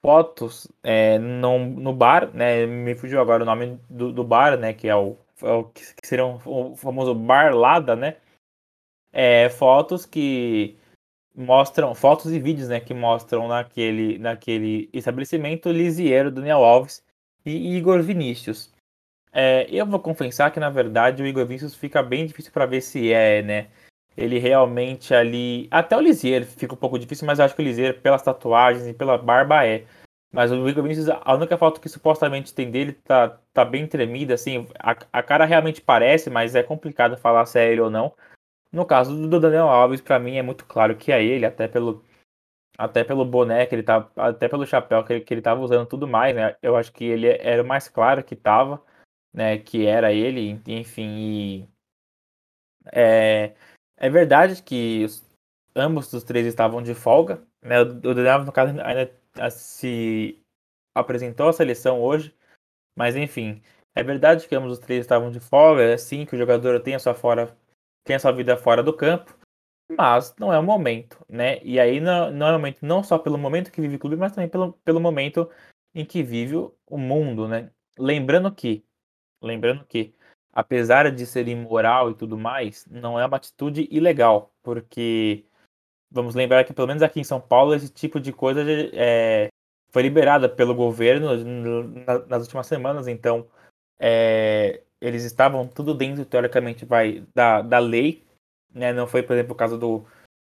fotos é, no, no bar, né? Me fugiu agora o nome do, do bar, né? Que é o, é o que seria o famoso bar Lada, né? É, fotos que mostram fotos e vídeos, né? Que mostram naquele, naquele estabelecimento Lisieiro, Daniel Alves e Igor Vinícius. É, eu vou confessar que na verdade o Igor Vinícius fica bem difícil para ver se é, né? ele realmente ali. Até o Lisier fica um pouco difícil, mas eu acho que o Lisier, pelas tatuagens e pela barba, é. Mas o Igor Vinícius, a única foto que supostamente tem dele tá, tá bem tremida, assim. A, a cara realmente parece, mas é complicado falar se é ele ou não. No caso do Daniel Alves, para mim é muito claro que é ele, até pelo, até pelo boné que ele tá, até pelo chapéu que ele, que ele tava usando tudo mais, né? Eu acho que ele era o mais claro que tava, né? Que era ele, enfim. E, é, é verdade que os, ambos os três estavam de folga. Né? O Daniel, no caso, ainda se apresentou à seleção hoje. Mas enfim, é verdade que ambos os três estavam de folga. É sim que o jogador tem a sua, fora, tem a sua vida fora do campo. Mas não é o momento, né? E aí não, não é o momento não só pelo momento que vive o clube, mas também pelo, pelo momento em que vive o mundo, né? Lembrando que, lembrando que apesar de ser imoral e tudo mais, não é uma atitude ilegal, porque vamos lembrar que pelo menos aqui em São Paulo esse tipo de coisa é, foi liberada pelo governo nas últimas semanas, então é, eles estavam tudo dentro teoricamente vai da, da lei, né? Não foi por exemplo o caso do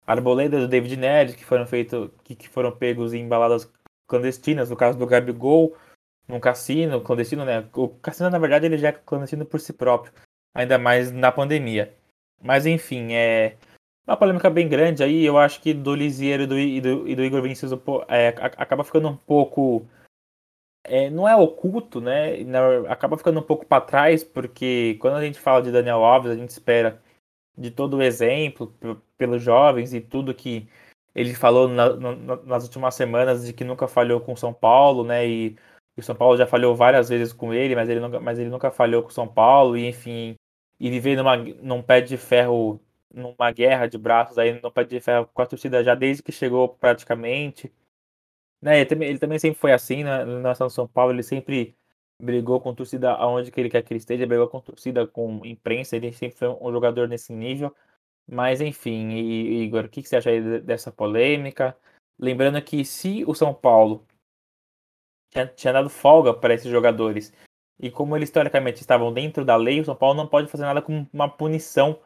Arboleda do David Neres que foram feitos que, que foram pegos em baladas clandestinas, no caso do Gabigol num cassino clandestino, né? O cassino, na verdade, ele já é clandestino por si próprio, ainda mais na pandemia. Mas enfim, é uma polêmica bem grande aí. Eu acho que do Lisieiro e do, e do, e do Igor Vinícius é, acaba ficando um pouco. É, não é oculto, né? Acaba ficando um pouco para trás, porque quando a gente fala de Daniel Alves, a gente espera de todo o exemplo pelos jovens e tudo que ele falou na, na, nas últimas semanas de que nunca falhou com São Paulo, né? E o São Paulo já falhou várias vezes com ele, mas ele nunca, mas ele nunca falhou com São Paulo, e enfim, e viver numa, num pé de ferro, numa guerra de braços aí, num pé de ferro com a torcida já desde que chegou praticamente. Né, ele, também, ele também sempre foi assim né, na nação São Paulo, ele sempre brigou com torcida aonde que ele quer que ele esteja, brigou com torcida, com imprensa, ele sempre foi um jogador nesse nível. Mas enfim, Igor, o que, que você acha aí dessa polêmica? Lembrando que se o São Paulo tinha, tinha dado folga para esses jogadores. E como eles historicamente estavam dentro da lei, o São Paulo não pode fazer nada como uma punição,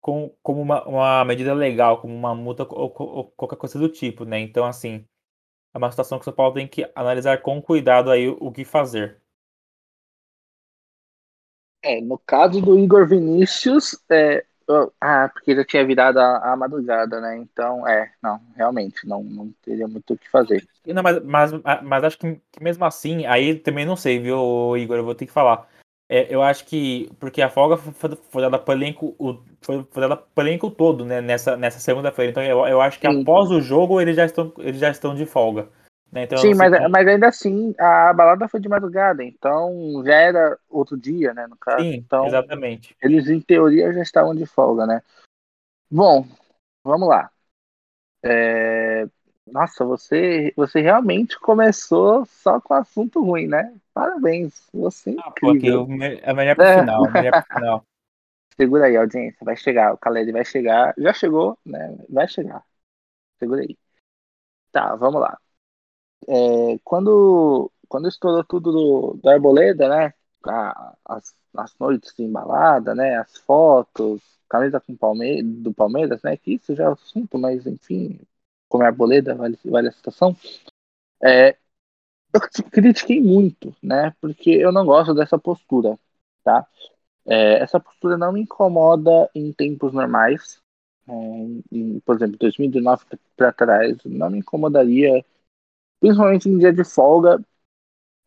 com, como uma, uma medida legal, como uma multa ou, ou, qualquer coisa do tipo, né? Então, assim, é uma situação que o São Paulo tem que analisar com cuidado aí o, que fazer. É, no caso do Igor Vinícius, é, ah, porque já tinha virado a, a, madrugada, né? Então, é, não, realmente, não, não teria muito o que fazer. Não, mas, mas, mas acho que, que mesmo assim, aí também não sei, viu, Igor? Eu vou ter que falar. É, eu acho que, porque a folga foi, foi dada para o elenco, foi, foi dada para elenco todo, né? Nessa, nessa segunda-feira. Então, eu, eu acho que Sim. após o jogo, eles já estão, eles já estão de folga. Né? Então, Sim, mas, mas ainda assim, a balada foi de madrugada, então já era outro dia, né, no caso. Sim, então, exatamente. Eles, em teoria, já estavam de folga, né? Bom, vamos lá. É... Nossa, você, você realmente começou só com assunto ruim, né? Parabéns, você é ah, incrível. Pô, é melhor pro final, melhor pro final. Segura aí, audiência, vai chegar, o Khaled vai chegar, já chegou, né? Vai chegar. Segura aí. Tá, vamos lá é, quando, quando estourou tudo do, do Arboleda, né? A, as, as noites de embalada, né? As fotos, camisa com Palme do Palmeiras, né? Que isso já é assunto, mas enfim, como é Arboleda, vale, vale a situação. É, eu critiquei muito, né? Porque eu não gosto dessa postura, tá? É, essa postura não me incomoda em tempos normais, é, em, por exemplo, 2019 para trás, não me incomodaria, principalmente em dia de folga.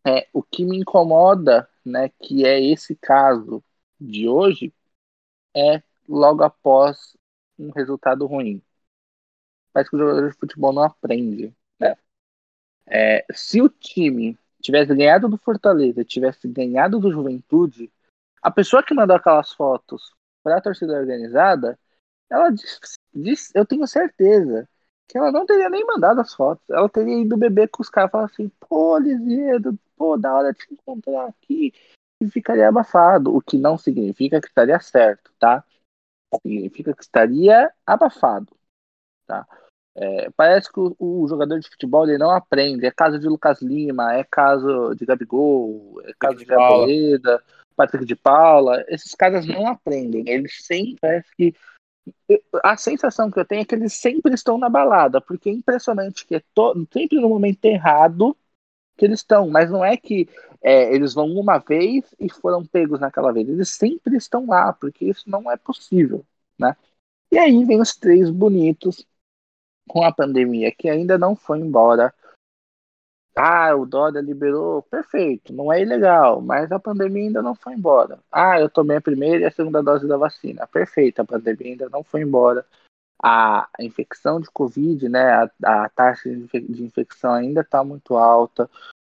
É, o que me incomoda, né, que é esse caso de hoje, é logo após um resultado ruim. Parece que o jogador de futebol não aprende. Né? É, se o time tivesse ganhado do Fortaleza, tivesse ganhado do Juventude, a pessoa que mandou aquelas fotos para a torcida organizada, ela disse, eu tenho certeza que ela não teria nem mandado as fotos. Ela teria ido beber com os caras e falar assim, pô, Lisiedo, pô, da hora de te encontrar aqui. E ficaria abafado, o que não significa que estaria certo, tá? Significa que estaria abafado, tá? É, parece que o, o, jogador de futebol ele não aprende. É caso de Lucas Lima, é caso de Gabigol, é caso de Gabriela, Patrick de Paula. Esses caras não aprendem. Eles sempre parece que a sensação que eu tenho é que eles sempre estão na balada, porque é impressionante que é to... sempre no momento errado que eles estão, mas não é que é, eles vão uma vez e foram pegos naquela vez, eles sempre estão lá, porque isso não é possível, né? E aí vem os três bonitos com a pandemia que ainda não foi embora. Ah, o Dória liberou, perfeito, não é ilegal, mas a pandemia ainda não foi embora. Ah, eu tomei a primeira e a segunda dose da vacina, perfeito, a pandemia ainda não foi embora. A infecção de Covid, né, a, a taxa de infecção ainda está muito alta,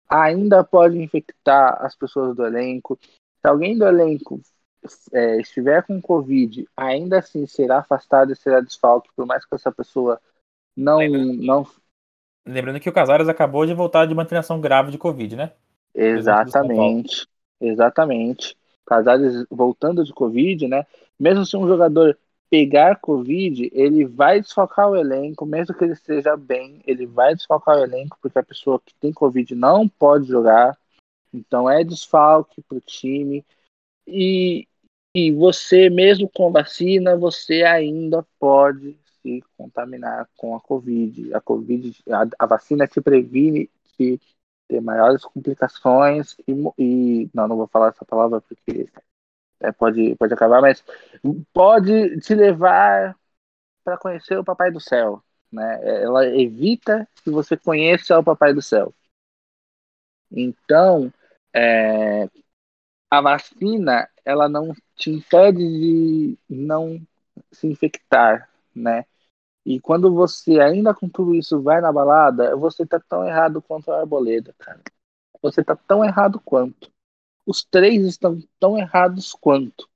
ainda pode infectar as pessoas do elenco. Se alguém do elenco é, estiver com Covid, ainda assim será afastado e será desfalque, por mais que essa pessoa não, lembrando, não. Lembrando que o Casares acabou de voltar de uma internação grave de Covid, né? Exatamente. Exatamente. Casares voltando de Covid, né? Mesmo se um jogador pegar Covid, ele vai desfocar o elenco, mesmo que ele esteja bem, ele vai desfocar o elenco, porque a pessoa que tem Covid não pode jogar. Então é desfalque para o time. E, e você, mesmo com vacina, você ainda pode se contaminar com a Covid. A Covid, a, a vacina te previne de ter maiores complicações e, e, não, não vou falar essa palavra porque é, pode, pode acabar, mas pode te levar para conhecer o Papai do Céu. Né? Ela evita que você conheça o Papai do Céu. Então, é, a vacina ela não te impede de não se infectar, né? E quando você, ainda com tudo isso, vai na balada, você tá tão errado quanto a Arboleda, cara. Você tá tão errado quanto. Os três estão tão errados quanto,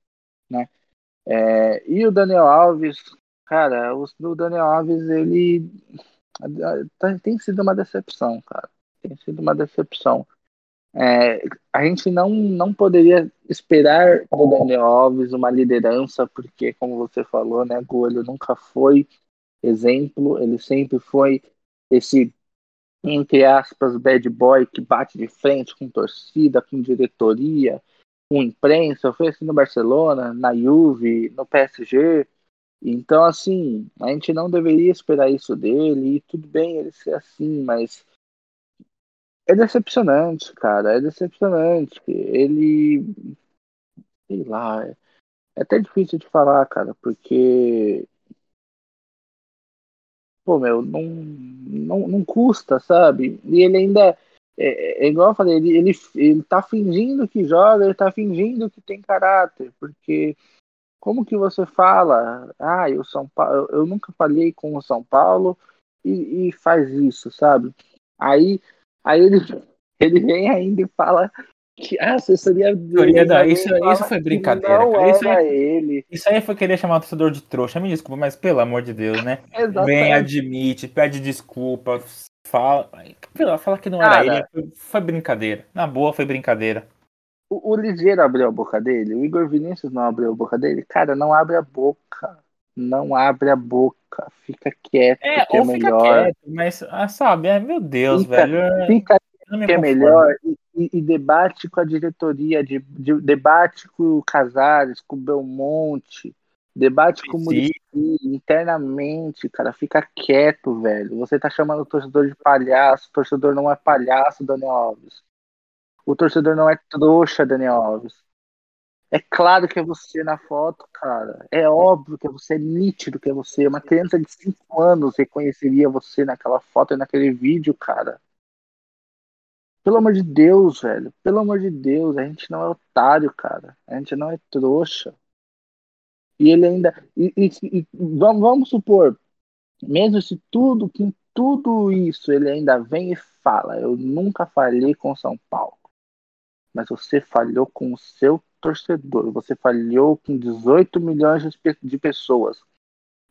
né? É, e o Daniel Alves, cara, o, o Daniel Alves, ele tá, tem sido uma decepção, cara. Tem sido uma decepção. É, a gente não, não poderia esperar do Daniel Alves uma liderança, porque, como você falou, né, Golho nunca foi exemplo, ele sempre foi esse, entre aspas, bad boy que bate de frente com torcida, com diretoria, com imprensa, foi assim no Barcelona, na Juve, no PSG. Então, assim, a gente não deveria esperar isso dele, e tudo bem ele ser assim, mas é decepcionante, cara, é decepcionante. Ele, sei lá, é até difícil de falar, cara, porque pô, meu, não, não, não custa, sabe? E ele ainda, é, é igual eu falei, ele, ele, ele tá fingindo que joga, ele tá fingindo que tem caráter, porque como que você fala, ah, o São eu nunca falei com o São Paulo e, e faz isso, sabe? Aí, aí ele, ele vem ainda e fala que a assessoria dele. Da, isso, isso foi brincadeira. Não. Isso, aí, ele. isso aí foi querer chamar o torcedor de trouxa. Me desculpa, mas pelo amor de Deus, né? Vem, admite, pede desculpa, fala. Fala que não era cara, ele. Foi, foi, brincadeira. Na boa, foi brincadeira. O, o Ligeiro abriu a boca dele, o Igor Vinícius não abriu a boca dele. Cara, não abre a boca. Não abre a boca. Fica quieto. É, ou é melhor. quieto, mas, ah, sabe, é, meu Deus, fica, velho. Fica que é melhor e, e, debate com a diretoria, de, de, debate com o Casares, com o Belmonte, debate com o Murici, internamente, cara, fica quieto, velho. Você tá chamando o torcedor de palhaço, o torcedor não é palhaço, Daniel Alves. O torcedor não é trouxa, Daniel Alves. É claro que é você na foto, cara. É óbvio que é você, é nítido que é você. Uma criança de 5 anos reconheceria você naquela foto e naquele vídeo, cara. Pelo amor de Deus, velho. Pelo amor de Deus, a gente não é otário, cara. A gente não é trouxa. E ele ainda. E, e, e vamos, vamos supor, mesmo se tudo, tudo isso, ele ainda vem e fala: Eu nunca falhei com São Paulo. Mas você falhou com o seu torcedor. Você falhou com 18 milhões de pessoas.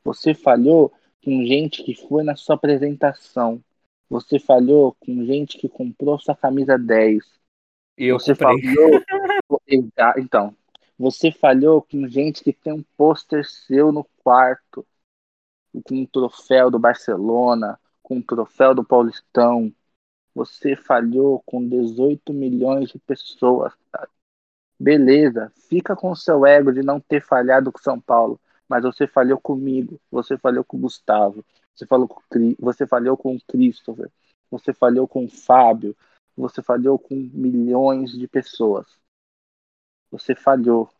Você falhou com gente que foi na sua apresentação. Você falhou com gente que comprou sua camisa 10. Eu você comprei. falhou. então, você falhou com gente que tem um pôster seu no quarto, com um troféu do Barcelona, com um troféu do Paulistão. Você falhou com 18 milhões de pessoas, cara. Beleza, fica com o seu ego de não ter falhado com São Paulo, mas você falhou comigo, você falhou com o Gustavo, você falou com você falhou com o Christopher, você falhou com o Fábio, você falhou com milhões de pessoas. Você falhou.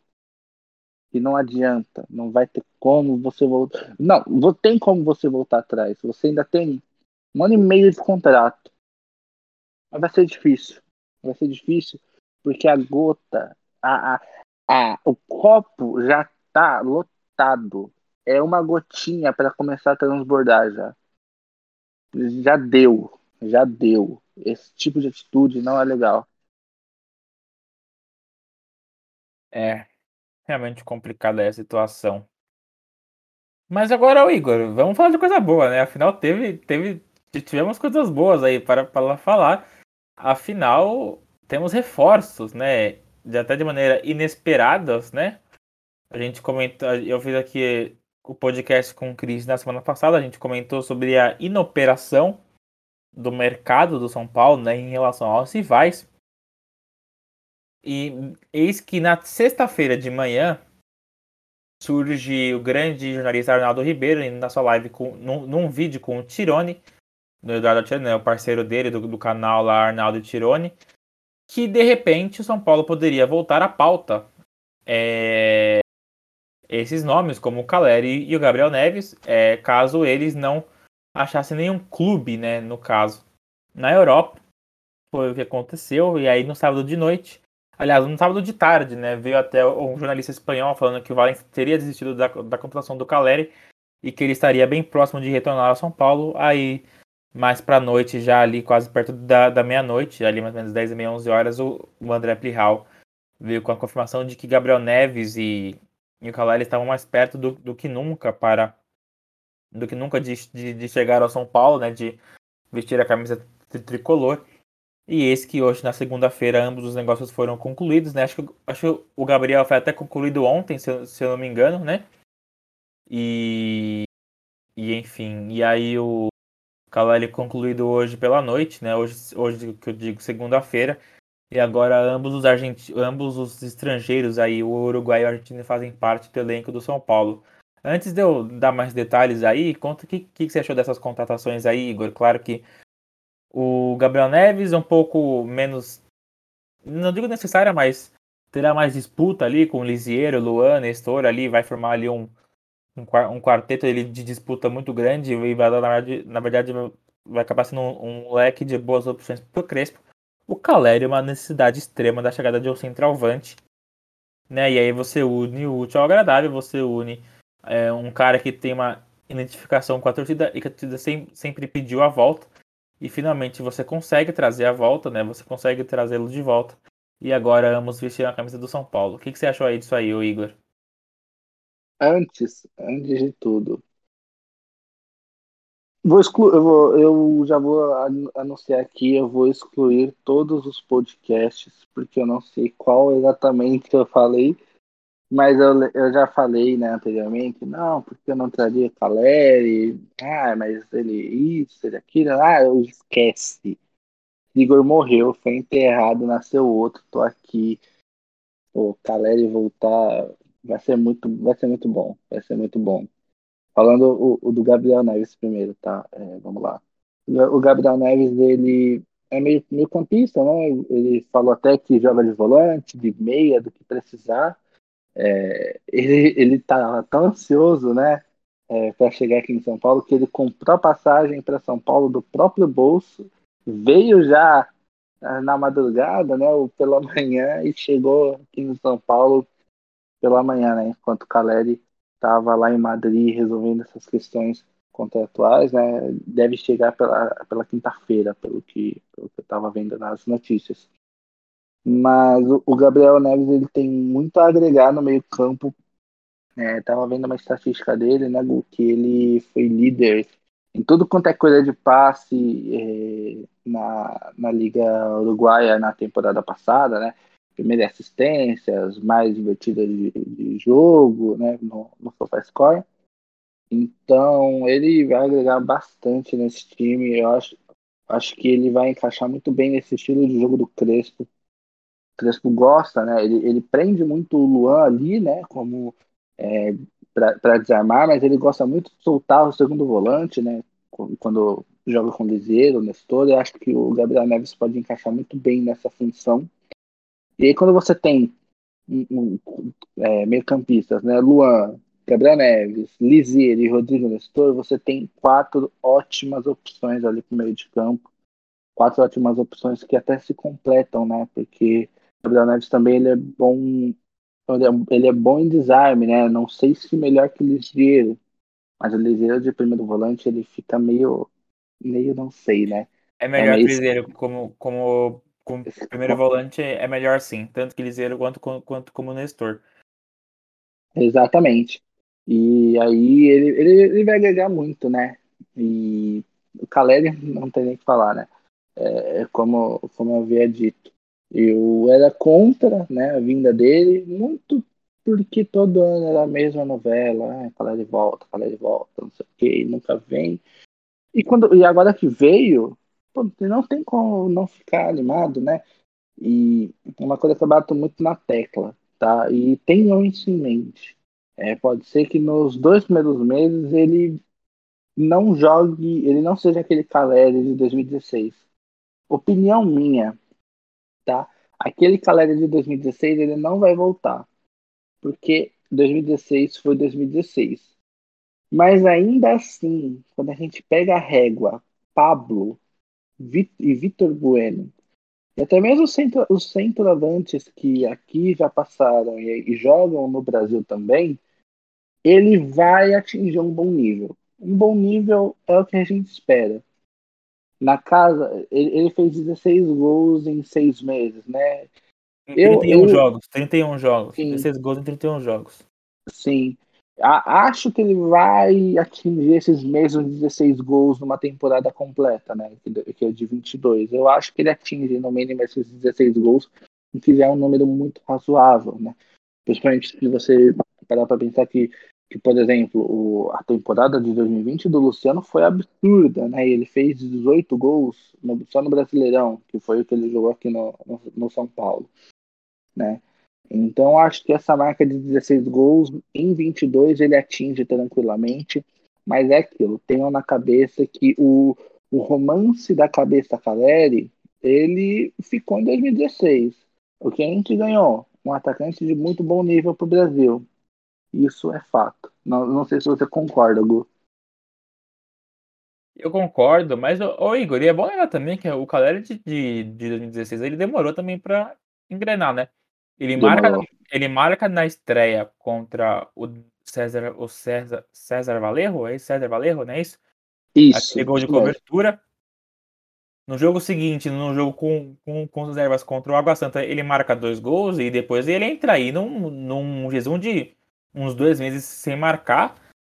E não adianta, não vai ter como você voltar. Não, tem como você voltar atrás. Você ainda tem um ano e meio de contrato. Mas vai ser difícil. Vai ser difícil porque a gota a, a, a, o copo já está lotado. É uma gotinha para começar a transbordar já. Já deu, já deu. Esse tipo de atitude não é legal. É, realmente complicada essa situação. Mas agora, Igor, vamos falar de coisa boa, né? Afinal, teve, teve, tivemos coisas boas aí para, para falar. Afinal, temos reforços, né? de, até de maneira inesperada, né? A gente comentou, eu fiz aqui o podcast com o Cris na semana passada, a gente comentou sobre a inoperação do mercado do São Paulo né, em relação aos rivais. E eis que na sexta-feira de manhã surge o grande jornalista Arnaldo Ribeiro na sua live com, num, num vídeo com o Tirone, do Eduardo Tirone, né, o parceiro dele do, do canal lá Arnaldo Tirone, que de repente o São Paulo poderia voltar à pauta é, esses nomes, como o Caleri e o Gabriel Neves, é, caso eles não achassem nenhum clube, né, no caso, na Europa. Foi o que aconteceu, e aí no sábado de noite, aliás, no sábado de tarde, né, veio até um jornalista espanhol falando que o Valencia teria desistido da, da contratação do Caleri e que ele estaria bem próximo de retornar ao São Paulo. Aí mais pra noite, já ali quase perto da, da meia-noite, ali mais ou menos 10 e meia, 11 horas, o, o André Plihal veio com a confirmação de que Gabriel Neves e, e o Caleri estavam mais perto do, do que nunca para do que nunca de, de, de, chegar ao São Paulo, né, de vestir a camisa tricolor. E esse que hoje, na segunda-feira, ambos os negócios foram concluídos, né? Acho que, acho que o Gabriel foi até concluído ontem, se, se eu não me engano, né? E, e enfim, e aí o, Cavalli concluído hoje pela noite, né? Hoje, hoje que eu digo segunda-feira. E agora ambos os argent... ambos os estrangeiros aí, o Uruguai e o Argentina, fazem parte do elenco do São Paulo. Antes de eu dar mais detalhes aí, conta o que, que você achou dessas contratações aí, Igor. Claro que o Gabriel Neves é um pouco menos, não digo necessária, mas terá mais disputa ali com o Lisiero, Luan, Nestor ali, vai formar ali um, um, quarteto ele de disputa muito grande e vai dar, na verdade, na verdade vai acabar sendo um, um leque de boas opções para o Crespo. O Caleri é uma necessidade extrema da chegada de um centralvante. Né? E aí você une o útil ao agradável, você une é, um cara que tem uma identificação com a torcida e que a torcida sempre, sempre pediu a volta. E finalmente você consegue trazer a volta, né? Você consegue trazê-lo de volta. E agora vamos vestir a camisa do São Paulo. O que, que você achou aí disso aí, Igor? Antes, antes de tudo, vou excluir, eu, vou, eu já vou anunciar aqui, eu vou excluir todos os podcasts, porque eu não sei qual exatamente eu falei, mas eu, eu já falei né, anteriormente, não, porque eu não traria Caleri, ah, mas ele isso, ele aquilo, ah, eu esquece. Igor morreu, foi enterrado, nasceu outro, tô aqui. O Caleri voltar Vai ser muito, vai ser muito bom. Vai ser muito bom. Falando o, o do Gabriel Neves primeiro, tá? É, vamos lá. O Gabriel Neves, ele é meio, meio campista, né? Ele falou até que joga de volante, de meia, do que precisar. É, ele, ele tá tão ansioso, né? É, para chegar aqui em São Paulo, que ele comprou a passagem para São Paulo do próprio bolso, veio já na madrugada, né? Ou pela manhã, e chegou aqui em São Paulo pela manhã, né? Enquanto o Caleri estava lá em Madrid resolvendo essas questões contratuais, né? Deve chegar pela, pela quinta-feira, pelo que, pelo que eu estava vendo nas notícias. Mas o Gabriel Neves ele tem muito a agregar no meio campo. É, tava vendo uma estatística dele, né, que ele foi líder em tudo quanto é coisa de passe é, na, na Liga Uruguaia na temporada passada, né? Primeira assistências, mais invertidas de, de jogo, né? No, no SofaScore. Então, ele vai agregar bastante nesse time. Eu acho, acho que ele vai encaixar muito bem nesse estilo de jogo do Crespo. Crespo gosta, né? Ele, ele prende muito o Luan ali, né? Como é, para desarmar, mas ele gosta muito de soltar o segundo volante, né? Quando joga com o Liseiro, Nestor, eu acho que o Gabriel Neves pode encaixar muito bem nessa função. E aí quando você tem um, um, é, meio-campistas, né? Luan, Gabriel Neves, Liseiro e Rodrigo Nestor, você tem quatro ótimas opções ali para o meio de campo. Quatro ótimas opções que até se completam, né? Porque Gabriel Neves também ele é bom. Ele é, bom em desarme, né? Não sei se melhor que o Ligeiro, mas o Ligeiro de primeiro volante ele fica meio. meio não sei, né? É melhor é meio... que o Ligeiro como, como, como primeiro volante é melhor sim, tanto que Ligeiro quanto, quanto como Nestor. Exatamente. E aí ele, ele, ele vai agregar muito, né? E o Caleri não tem nem o que falar, né? É, como, como eu havia dito. Eu era contra né, a vinda dele, muito porque todo ano era a mesma novela, ah, de volta, de volta, não sei o que, nunca vem. E, quando, e agora que veio, pô, não tem como não ficar animado, né? E uma coisa que eu bato muito na tecla, tá? E tenham isso em mente. É, pode ser que nos dois primeiros meses ele não jogue, ele não seja aquele Caleri de 2016. Opinião minha, tá? Aquele Caleri de 2016 ele não vai voltar, porque 2016 foi 2016. Mas ainda assim, quando a gente pega a régua, Pablo e Vitor Bueno, e até mesmo os, centro, os centroavantes que aqui já passaram e, e jogam no Brasil também, ele vai atingir um bom nível. Um bom nível é o que a gente espera na casa, ele, ele, fez 16 gols em seis meses, né? Em 31 eu, eu, jogos, 31 jogos. Sim. 16 gols em 31 jogos. Sim. Acho que ele vai atingir esses mesmos 16 gols numa temporada completa, né? Que, é de 22. Eu acho que ele atinge no mínimo esses 16 gols, e fizer um número muito razoável, né? Principalmente se você parar para pensar que que, por exemplo, o, a temporada de 2020 do Luciano foi absurda, né? Ele fez 18 gols no, só no Brasileirão, que foi o que ele jogou aqui no, no, no, São Paulo, né? Então, acho que essa marca de 16 gols em 22 ele atinge tranquilamente, mas é aquilo, tenham na cabeça que o, o romance da cabeça Caleri, ele ficou em 2016. O que a gente ganhou? Um atacante de muito bom nível para o Brasil. Isso é fato. Não, não sei se você concorda, Gu. Eu concordo, mas, ô, Igor, e é bom lembrar também que o Caleri de, de, de 2016 ele demorou também para engrenar, né? Ele marca, ele marca na estreia contra o César, o César, César Valerro, é César Valerro, não é isso? Isso. Aquele gol de cobertura. No jogo seguinte, no jogo com, com, com os reservas contra o Água Santa, ele marca dois gols e depois ele entra aí num, num jejum de uns dois meses sem marcar,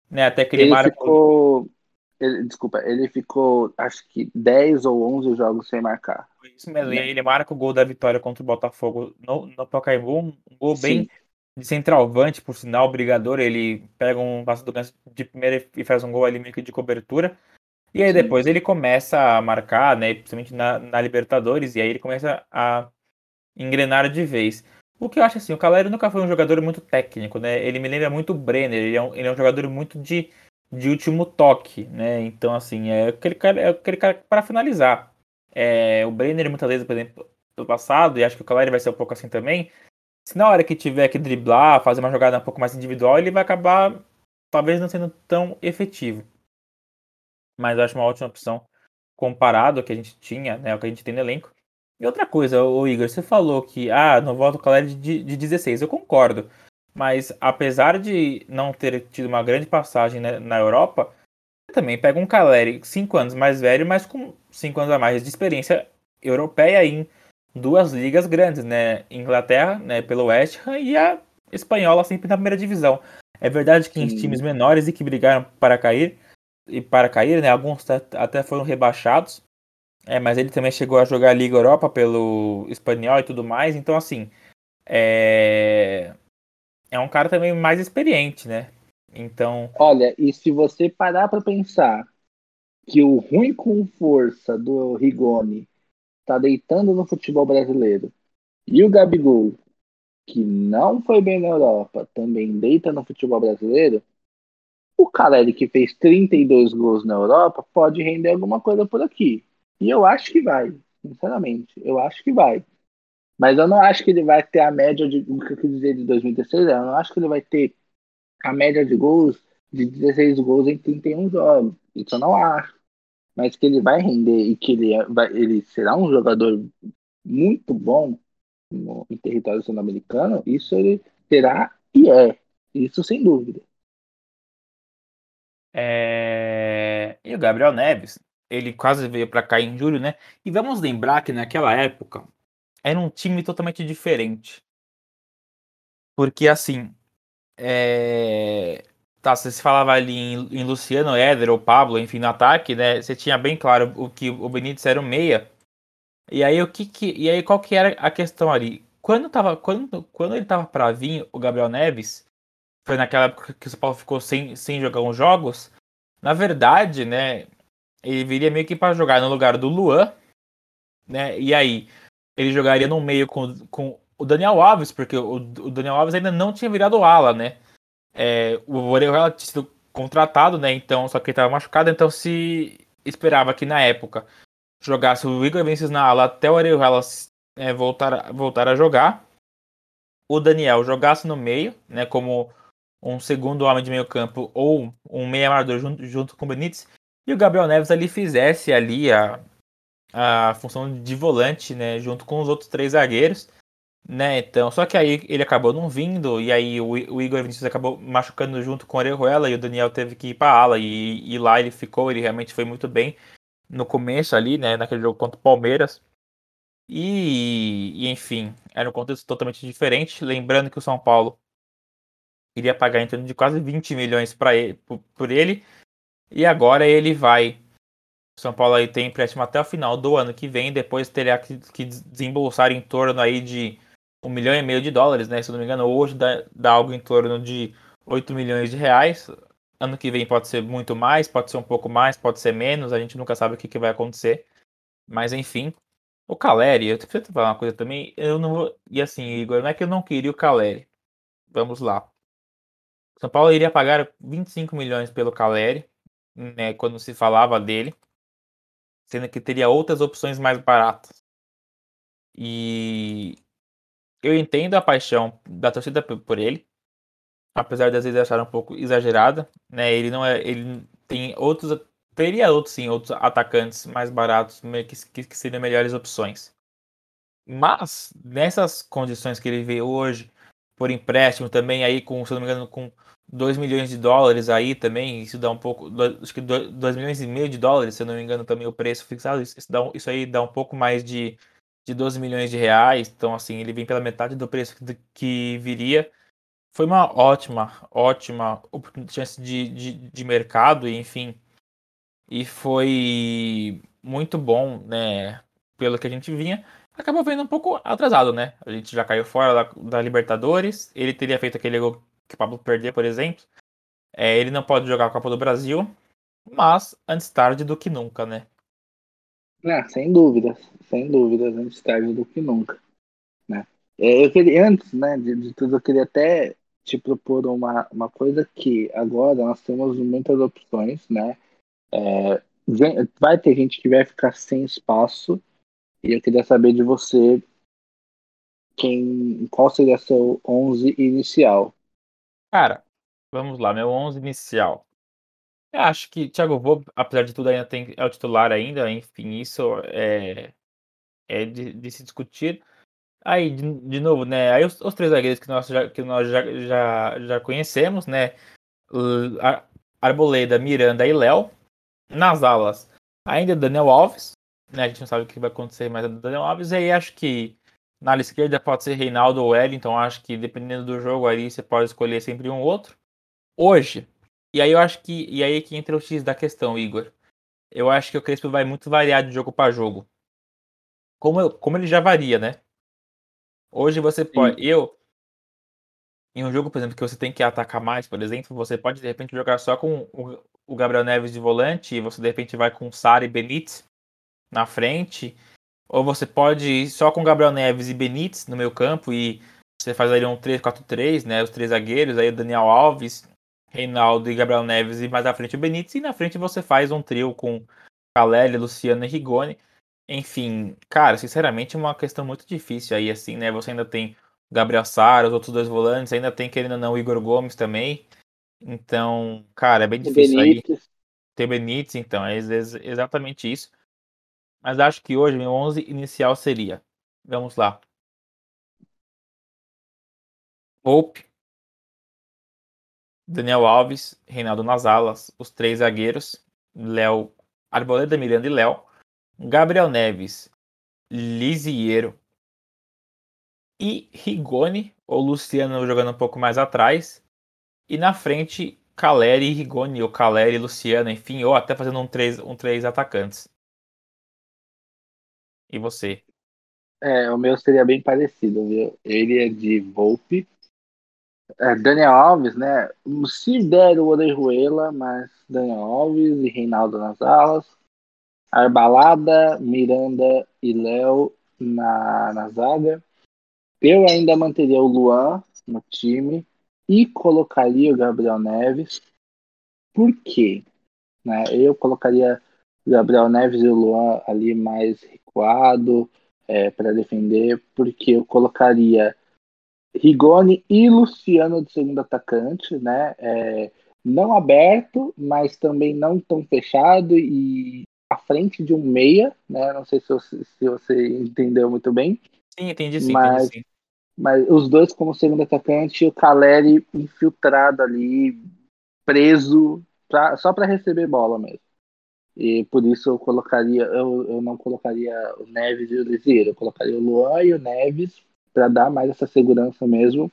né? Até que ele, ele marca. Ficou... Ele, desculpa, ele ficou acho que 10 ou 11 jogos sem marcar. Isso mesmo, e aí ele marca o gol da vitória contra o Botafogo no, no Pacaembu, um gol Sim. bem de centralvante, por sinal, brigador. Ele pega um passo do ganso de primeira e faz um gol ali meio que de cobertura. E aí Sim. depois ele começa a marcar, né? Principalmente na, na Libertadores, e aí ele começa a engrenar de vez. O que eu acho assim, o Caleri nunca foi um jogador muito técnico, né? Ele me lembra muito o Brenner, ele é um, ele é um jogador muito de, de último toque, né? Então, assim, é aquele cara, é aquele cara para finalizar. É, o Brenner, muitas vezes, por exemplo, do passado, e acho que o Caleri vai ser um pouco assim também, se na hora que tiver que driblar, fazer uma jogada um pouco mais individual, ele vai acabar talvez não sendo tão efetivo. Mas eu acho uma ótima opção comparado ao que a gente tinha, né, ao que a gente tem no elenco. E outra coisa, o Igor, você falou que ah, não volta o Caleri de, de 16, eu concordo. Mas apesar de não ter tido uma grande passagem né, na Europa, também pega um Caleri 5 anos mais velho, mas com 5 anos a mais de experiência europeia em duas ligas grandes, né? Inglaterra, né, pelo West Ham e a espanhola sempre na primeira divisão. É verdade que em times menores e que brigaram para cair e para cair, né? Alguns até foram rebaixados. É, mas ele também chegou a jogar a Liga Europa pelo espanhol e tudo mais. Então, assim, é é um cara também mais experiente, né? Então. Olha, e se você parar para pensar que o ruim com força do Rigoni tá deitando no futebol brasileiro e o Gabigol, que não foi bem na Europa, também deita no futebol brasileiro, o Caleri que fez 32 gols na Europa pode render alguma coisa por aqui. E eu acho que vai, sinceramente, eu acho que vai. Mas eu não acho que ele vai ter a média de. O que eu quis dizer de 2016 é, eu não acho que ele vai ter a média de gols de 16 gols em 31 jogos. Isso eu não acho. Mas que ele vai render e que ele, é, vai, ele será um jogador muito bom no, em território sul-americano, isso ele terá e é. Isso sem dúvida. É... E o Gabriel Neves, ele quase veio para cá em julho, né? E vamos lembrar que naquela época era um time totalmente diferente. Porque assim, é... tá, você falava ali em, em, Luciano, Éder ou Pablo, enfim, no ataque, né? Você tinha bem claro o que o Benítez era o meia. E aí o que, que e aí qual que era a questão ali? Quando tava quando, quando ele tava para vir, o Gabriel Neves, foi naquela época que o São Paulo ficou sem, sem jogar uns jogos. Na verdade, né, ele viria meio que para jogar no lugar do Luan, né? E aí ele jogaria no meio com, com o Daniel Alves, porque o, o Daniel Alves ainda não tinha virado ala, né? É, o Orejuela tinha sido contratado, né? Então, só que ele estava machucado, então se esperava que na época jogasse o Igor Vinícius na ala até o Orejuela é, voltar, voltar a jogar. O Daniel jogasse no meio, né? Como um segundo homem de meio campo ou um meia armador junto, junto com o Benítez. E o Gabriel Neves ali fizesse ali a, a função de volante, né, junto com os outros três zagueiros, né? Então, só que aí ele acabou não vindo e aí o, o Igor Vinícius acabou machucando junto com o Orejuela e o Daniel teve que ir para ala e, e lá ele ficou, ele realmente foi muito bem no começo ali, né, naquele jogo contra o Palmeiras. E, e, enfim, era um contexto totalmente diferente. Lembrando que o São Paulo iria pagar em torno de quase 20 milhões para ele, por, por, ele. E agora ele vai são Paulo aí tem empréstimo até o final do ano que vem, depois terá que desembolsar em torno aí de um milhão e meio de dólares, né? Se eu não me engano, hoje dá, dá algo em torno de 8 milhões de reais. Ano que vem pode ser muito mais, pode ser um pouco mais, pode ser menos, a gente nunca sabe o que, que vai acontecer. Mas enfim, o Caleri, eu preciso falar uma coisa também, eu não vou. E assim, Igor, não é que eu não queria o Caleri. Vamos lá. São Paulo iria pagar 25 milhões pelo Caleri, né, quando se falava dele sendo que teria outras opções mais baratas. E eu entendo a paixão da torcida por ele, apesar de às vezes achar um pouco exagerada, né? Ele não é, ele tem outros, teria outros sim, outros atacantes mais baratos que, que seriam melhores opções. Mas nessas condições que ele vê hoje, por empréstimo também aí com, se não me engano, com 2 milhões de dólares aí também, isso dá um pouco, acho que 2 milhões e meio de dólares, se eu não me engano, também o preço fixado, isso, dá, isso aí dá um pouco mais de, de 12 milhões de reais, então assim, ele vem pela metade do preço que, viria. Foi uma ótima, ótima chance de, de, de mercado, enfim, e foi muito bom, né, pelo que a gente vinha. Acabou vendo um pouco atrasado, né? A gente já caiu fora da, da Libertadores, ele teria feito aquele gol que o Pablo perder, por exemplo. É, ele não pode jogar a Copa do Brasil, mas antes tarde do que nunca, né? É, sem dúvidas, sem dúvidas, antes tarde do que nunca. Né? É, eu queria, antes né, de, de, tudo, eu queria até te propor uma, uma coisa que agora nós temos muitas opções, né? É, vai ter gente que vai ficar sem espaço e eu queria saber de você quem, qual seria seu 11 inicial? Cara, vamos lá, meu 11 inicial. Eu acho que Thiago Vô, apesar de tudo, ainda tem, é o titular ainda, enfim, isso é, é de, de se discutir. Aí, de, de, novo, né? Aí os, os, três zagueiros que nós já, que nós já, já, já conhecemos, né? Arboleda, Miranda e Léo. Nas alas, ainda Daniel Alves. Né, a gente não sabe o que vai acontecer, mas é Daniel Alves. E aí acho que na ala esquerda pode ser Reinaldo ou Wellington. Acho que dependendo do jogo ali, você pode escolher sempre um outro. Hoje, e aí eu acho que. E aí que entra o X da questão, Igor. Eu acho que o Crespo vai muito variar de jogo para jogo. Como, eu, como ele já varia, né? Hoje você pode. Sim. Eu. Em um jogo, por exemplo, que você tem que atacar mais, por exemplo, você pode de repente jogar só com o, o Gabriel Neves de volante e você de repente vai com Sara e Benítez na frente. Ou você pode ir só com Gabriel Neves e Benítez no meio campo e você faz ali um 3-4-3, né? Os três zagueiros, aí o Daniel Alves, Reinaldo e Gabriel Neves e mais à frente o Benítez. E na frente você faz um trio com Caleri, Luciano e Rigoni. Enfim, cara, sinceramente é uma questão muito difícil aí, assim, né? Você ainda tem o Gabriel Sara, os outros dois volantes, ainda tem, querendo ou não, o Igor Gomes também. Então, cara, é bem difícil Benítez. aí. Ter Benítez, então, é exatamente isso. Mas acho que hoje meu 11 inicial seria. Vamos lá. Pope, Daniel Alves, Reinaldo nas alas, os três zagueiros, Léo, Arboleda, Miranda e Léo, Gabriel Neves, Lisiero e Rigoni, ou Luciano jogando um pouco mais atrás, e na frente Caleri e Rigoni, ou Caleri e Luciano, enfim, ou até fazendo um três, um três atacantes. E você? É, o meu seria bem parecido, viu? Ele é de Volpe. É, Daniel Alves, né? Se der o Orejuela, mas Daniel Alves e Reinaldo nas alas. Arbalada, Miranda e Léo na, na zaga. Eu ainda manteria o Luan no time e colocaria o Gabriel Neves. Por quê? Né? Eu colocaria o Gabriel Neves e o Luan ali mais recuado é, para defender, porque eu colocaria Rigoni e Luciano de segundo atacante, né? É, não aberto, mas também não tão fechado e à frente de um meia, né? Não sei se você, se você entendeu muito bem. Sim, entendi sim, mas, entendi sim. Mas os dois como segundo atacante e o Caleri infiltrado ali, preso, pra, só para receber bola mesmo. E por isso eu colocaria, eu, eu não colocaria o Neves e o Lisieiro, eu colocaria o Luan e o Neves para dar mais essa segurança mesmo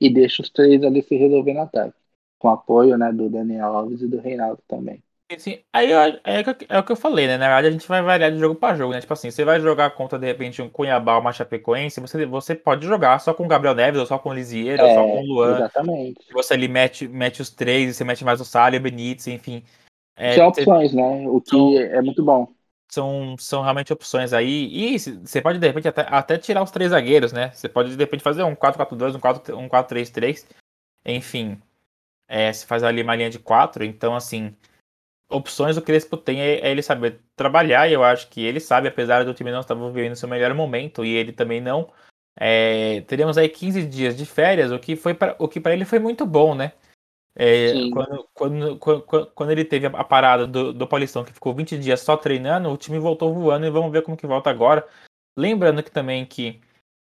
e deixa os três ali se resolver no ataque. Com apoio né, do Daniel Alves e do Reinaldo também. Sim, aí é, é, o que eu falei, né? Na verdade, a gente vai variar de jogo para jogo, né? Tipo assim, você vai jogar contra, de repente, um Cunhabá, uma Chapecoense, você, você pode jogar só com o Gabriel Neves, ou só com o Lisieiro, é, ou só com o Luan. Exatamente. Você ali mete, mete os três, você mete mais o Salio, o Benítez, enfim. É, São opções, né? O que são, é muito bom. São, são realmente opções aí. E você pode, de repente, até, até tirar os três zagueiros, né? Você pode, de repente, fazer um 4-4-2, um 4-3-3. Enfim, é, se faz ali uma linha de quatro. Então, assim opções o Crespo tem é, é, ele saber trabalhar, e eu acho que ele sabe, apesar do time não estar vivendo seu melhor momento, e ele também não. É, teremos aí 15 dias de férias, o que foi para o que para ele foi muito bom, né? É, quando, quando, quando, quando, ele teve a parada do, do Paulistão, que ficou 20 dias só treinando, o time voltou voando e vamos ver como que volta agora. Lembrando que também que,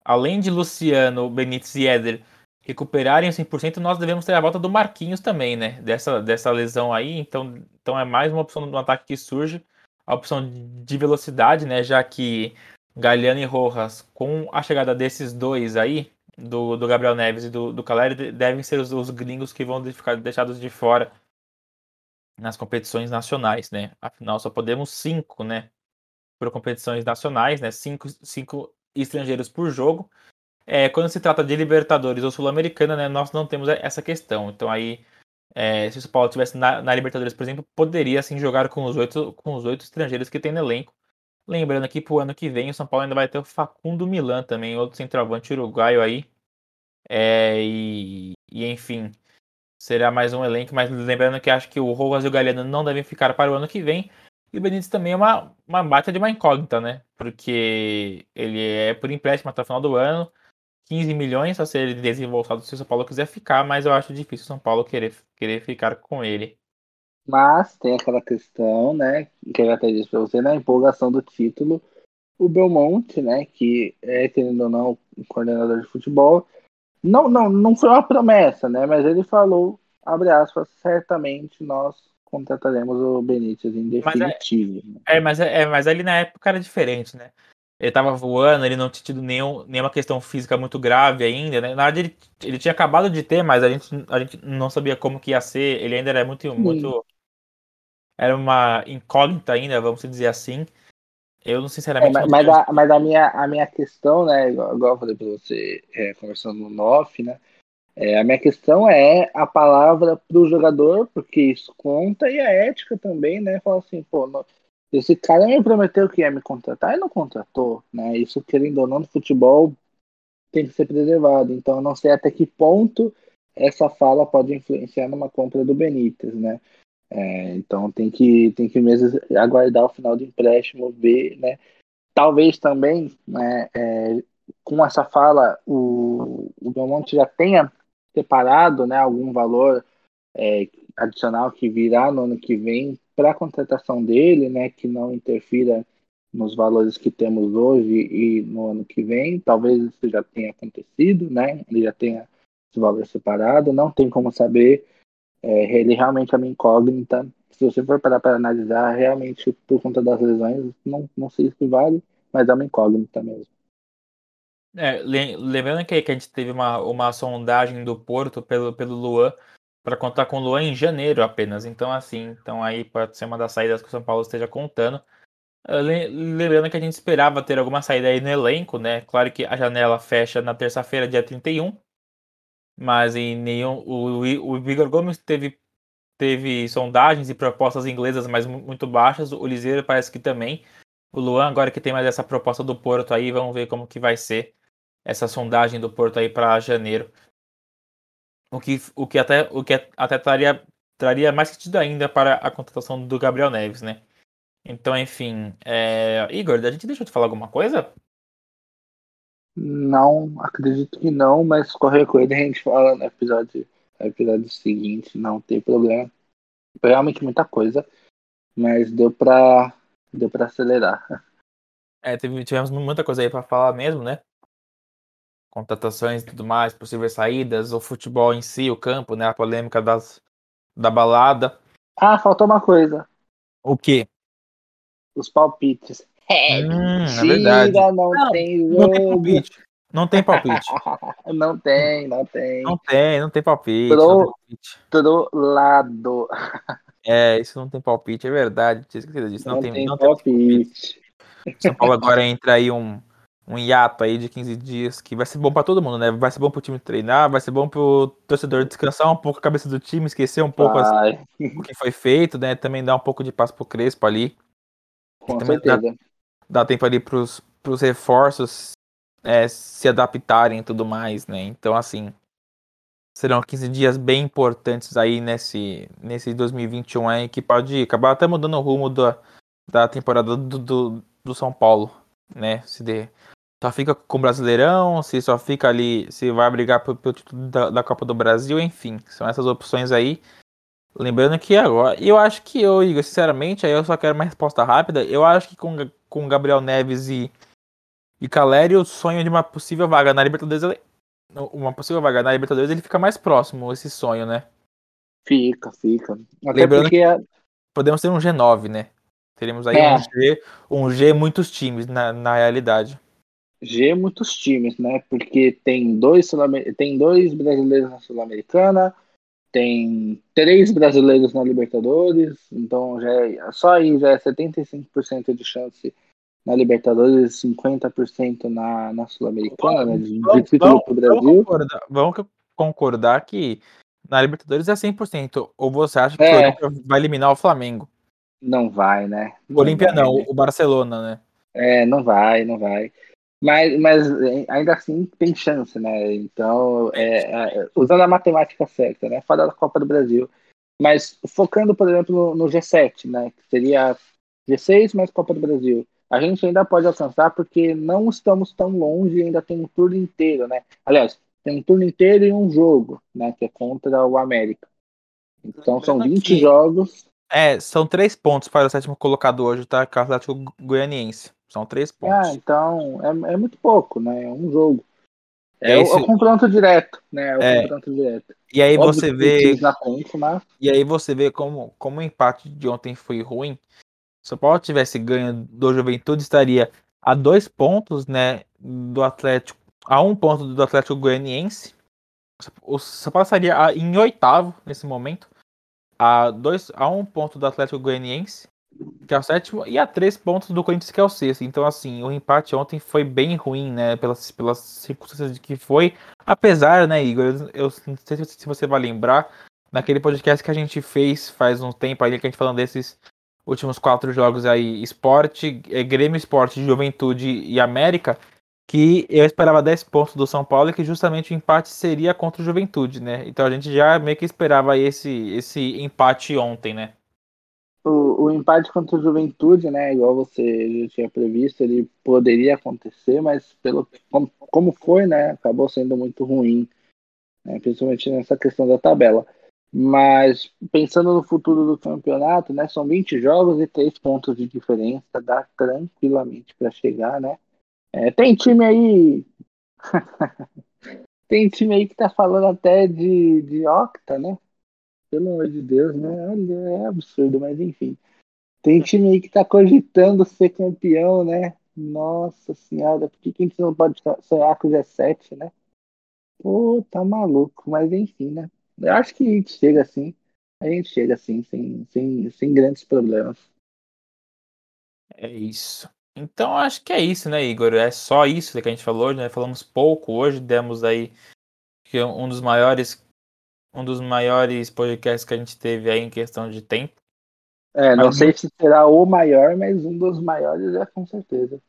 além de Luciano, Benítez e Éder recuperarem 100%, nós devemos ter a volta do Marquinhos também, né? Dessa, dessa lesão aí. Então, então é mais uma opção do ataque que surge. A opção de velocidade, né? Já que Galeano e Rojas, com a chegada desses dois aí, do, do Gabriel Neves e do, do Caleri, devem ser os, os gringos que vão ficar deixados de fora nas competições nacionais, né? Afinal, só podemos cinco, né? Por competições nacionais, né? Cinco, cinco estrangeiros por jogo é, quando se trata de Libertadores ou Sul-Americana, né, nós não temos essa questão. Então aí, é, se o São Paulo estivesse na, na, Libertadores, por exemplo, poderia sim jogar com os oito com os oito estrangeiros que tem no elenco. Lembrando que para o ano que vem o São Paulo ainda vai ter o Facundo Milan também, outro centroavante uruguaio aí. É, e, e, enfim, será mais um elenco, mas lembrando que acho que o Rojas e o Galeno não devem ficar para o ano que vem. E o Benítez também é uma, uma bata de uma incógnita, né? Porque ele é por empréstimo até o final do ano 15 milhões a ser desembolsado se o São Paulo quiser ficar, mas eu acho difícil o São Paulo querer, querer ficar com ele. Mas tem aquela questão, né, que eu até disse para você, na empolgação do título, o Belmonte, né, que é, querendo ou não, um coordenador de futebol, não, não, não foi uma promessa, né, mas ele falou, abre aspas, certamente nós contrataremos o Benítez em definitivo. Mas é, é, mas, é, é, mas ali na época era diferente, né? Ele tava voando, ele não tinha tido nenhum, nenhuma questão física muito grave ainda, né? Na verdade, ele, ele tinha acabado de ter, mas a gente, a gente não sabia como que ia ser. Ele ainda era muito, muito. Era uma incógnita ainda, vamos dizer assim. Eu não sinceramente. É, mas, mas, a, mas a, minha, a minha questão, né? Igual, igual eu falei pra você é, conversando no off, né? É, a minha questão é a palavra para o jogador, porque isso conta, e a ética também, né? Fala assim, pô, não, esse cara me prometeu que ia me contratar e não contratou, né? Isso, querendo ou não, no futebol tem que ser preservado. Então, eu não sei até que ponto essa fala pode influenciar numa compra do Benítez, né? É, então, tem que, tem que mesmo aguardar o final do empréstimo, ver, né? Talvez também, né, é, com essa fala, o, o Belmonte já tenha separado né, algum valor é, adicional que virá no ano que vem para a contratação dele, né, que não interfira nos valores que temos hoje e no ano que vem. Talvez isso já tenha acontecido, né? Ele já tenha esse valor separado. Não tem como saber. É, ele realmente é uma incógnita. Se você for parar para analisar, realmente por conta das lesões, não, não sei se vale, mas é uma incógnita mesmo. É, lembrando que, a gente teve uma, uma sondagem do Porto pelo, pelo Luan para contar com o Luan em janeiro apenas. Então, assim, então aí pode ser uma das saídas que o São Paulo esteja contando. Ah, lembrando que a gente esperava ter alguma saída aí no elenco, né? Claro que a janela fecha na terça-feira, dia 31. Mas em nenhum. O, o Gomes teve, teve sondagens e propostas inglesas, mas muito baixas. O Liseiro parece que também. O Luan, agora que tem mais essa proposta do Porto aí, vamos ver como que vai ser essa sondagem do Porto aí para janeiro. O que, o que, até, o que até traria, traria mais sentido ainda para a contratação do Gabriel Neves, né? Então, enfim. É... Igor, a gente deixou de falar alguma coisa? Não, acredito que não, mas qualquer coisa a gente fala no episódio, no episódio seguinte, não tem problema. Foi realmente muita coisa, mas deu pra, deu pra acelerar. É, tivemos muita coisa aí pra falar mesmo, né? contratações e tudo mais, possíveis saídas, o futebol em si, o campo, né? A polêmica das, da balada. Ah, faltou uma coisa. O quê? Os palpites. É, hum, é verdade. Não, não, tem Não tem palpite. Não tem palpite. não tem, não tem. Não tem, não tem palpite. Pro, Pro lado. É, isso não tem palpite, é verdade. Tinha esquecido disso. Não, não tem, tem não palpite. Tem São Paulo agora entra aí um, um hiato aí de 15 dias que vai ser bom para todo mundo, né? Vai ser bom pro time treinar, vai ser bom pro torcedor descansar um pouco a cabeça do time, esquecer um pouco as, o que foi feito, né? Também dar um pouco de paz pro Crespo ali. Com certeza. Dá, dá, tempo ali pros, pros reforços é, se adaptarem e tudo mais, né? Então, assim, serão 15 dias bem importantes aí nesse, nesse 2021 aí, que pode acabar até mudando o rumo da, da temporada do, do, do São Paulo, né? Se der só fica com o Brasileirão, se só fica ali, se vai brigar pelo, título da, da, Copa do Brasil, enfim, são essas opções aí. Lembrando que agora, eu acho que eu, Igor, sinceramente, aí eu só quero uma resposta rápida. Eu acho que com, com Gabriel Neves e, e Caleri, o sonho de uma possível vaga na Libertadores, uma possível vaga na Libertadores, ele fica mais próximo, esse sonho, né? Fica, fica. Até Lembrando porque... que podemos ter um G9, né? Teremos aí é. um, G, um G muitos times na, na realidade. G muitos times, né? Porque tem dois, tem dois brasileiros na Sul-Americana, tem três brasileiros na Libertadores, então já é, só aí já é 75% de chance na Libertadores, 50% na, na Sul-Americana, né? De, de título pro Brasil. Vamos concordar, vamos concordar que na Libertadores é 100%. Ou você acha que é. o Olímpia vai eliminar o Flamengo? Não vai, né? O Olímpia não, né? o Barcelona, né? É, não vai, não vai. Mas, mas ainda assim tem chance, né? Então, é, é, usando a matemática certa, né? Fora da Copa do Brasil. Mas focando, por exemplo, no, no G7, né? Que seria G6 mais Copa do Brasil. a gente ainda pode alcançar porque não estamos tão longe, ainda tem um turno inteiro, né? Aliás, tem um turno inteiro e um jogo, né? Que é contra o América. Então são 20 que... jogos. É, são três pontos para o sétimo colocado hoje, tá? Atlético Goianiense. São três pontos. Ah, então é, é muito pouco, né? É um jogo. É, é, esse... o, confronto direto, né? É o é. confronto direto. E aí Óbvio você vê. Frente, mas... E aí você vê como, como o empate de ontem foi ruim. Se o Paulo tivesse ganho do Juventude, estaria a dois pontos, né? Do Atlético. A um ponto do Atlético Goianiense. O São Paulo estaria em oitavo nesse momento. A, dois, a um ponto do Atlético Goianiense que é o sétimo, e a três pontos do Corinthians, que é o sexto. Então, assim, o empate ontem foi bem ruim, né? Pelas, pelas circunstâncias de que foi. Apesar, né, Igor? Eu, eu não sei se você vai lembrar, naquele podcast que a gente fez faz um tempo aí, que a gente falando desses últimos quatro jogos aí, esporte, é, Grêmio Esporte, Juventude e América, que eu esperava 10 pontos do São Paulo e que justamente o empate seria contra o Juventude, né? Então a gente já meio que esperava esse, esse empate ontem, né? O, o empate contra o Juventude, né, igual você já tinha previsto, ele poderia acontecer, mas pelo como, como foi, né, acabou sendo muito ruim, né, principalmente nessa questão da tabela. Mas pensando no futuro do campeonato, né, são 20 jogos e 3 pontos de diferença, dá tranquilamente para chegar, né? É, tem time aí tem time aí que tá falando até de, de octa, né? Pelo amor de Deus, né? Olha, é absurdo, mas enfim. Tem time aí que tá cogitando ser campeão, né? Nossa senhora, por que, a gente não pode sonhar com o G7, né? Pô, tá maluco, mas enfim, né? Eu acho que a gente chega assim, a gente chega assim, sem, sem, sem grandes problemas. É isso. Então acho que é isso, né, Igor? É só isso que a gente falou hoje, né? Falamos pouco hoje, demos aí um dos maiores um dos maiores podcasts que a gente teve aí em questão de tempo. É, não mas sei se será o maior, mas um dos maiores é com certeza.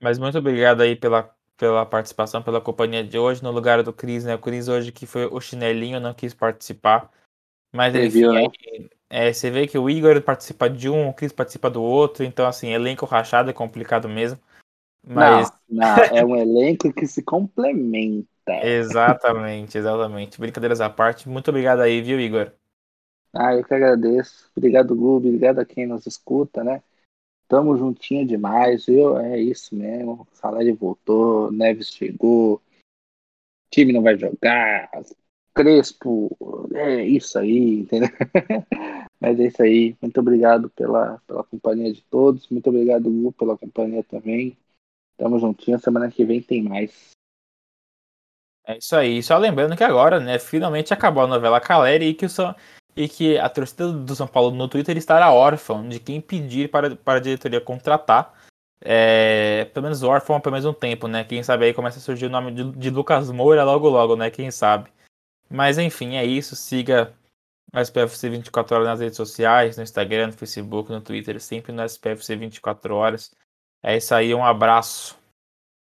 Mas muito obrigado aí pela, pela participação, pela companhia de hoje, no lugar do Cris, né? O Cris hoje que foi o chinelinho, não quis participar. Mas você enfim, viu, né? é, você vê que o Igor participa de um, o Cris participa do outro, então assim, elenco rachado é complicado mesmo. Mas... Não, não, é um elenco que se complementa. Exatamente, exatamente. Brincadeiras à parte. Muito obrigado aí, viu, Igor? Ah, eu que agradeço. Obrigado, Gu. Obrigado a quem nos escuta, né? Tamo juntinho demais, viu? É isso mesmo. Salário voltou, Neves chegou, time não vai jogar, Crespo, é isso aí, entendeu? Mas é isso aí. Muito obrigado pela, pela companhia de todos. Muito obrigado, Gu, pela companhia também. Tamo juntinho. Semana que vem tem mais. É isso aí. Só lembrando que agora, né, finalmente acabou a novela Caleri e que, o São... e que a torcida do São Paulo no Twitter estará órfã de quem pedir para, para a diretoria contratar. É, pelo menos órfão pelo menos um tempo, né? Quem sabe aí começa a surgir o nome de, de Lucas Moura logo logo, né? Quem sabe. Mas enfim, é isso. Siga o SPFC 24 horas nas redes sociais, no Instagram, no Facebook, no Twitter, sempre no SPFC 24 horas. É isso aí, um abraço.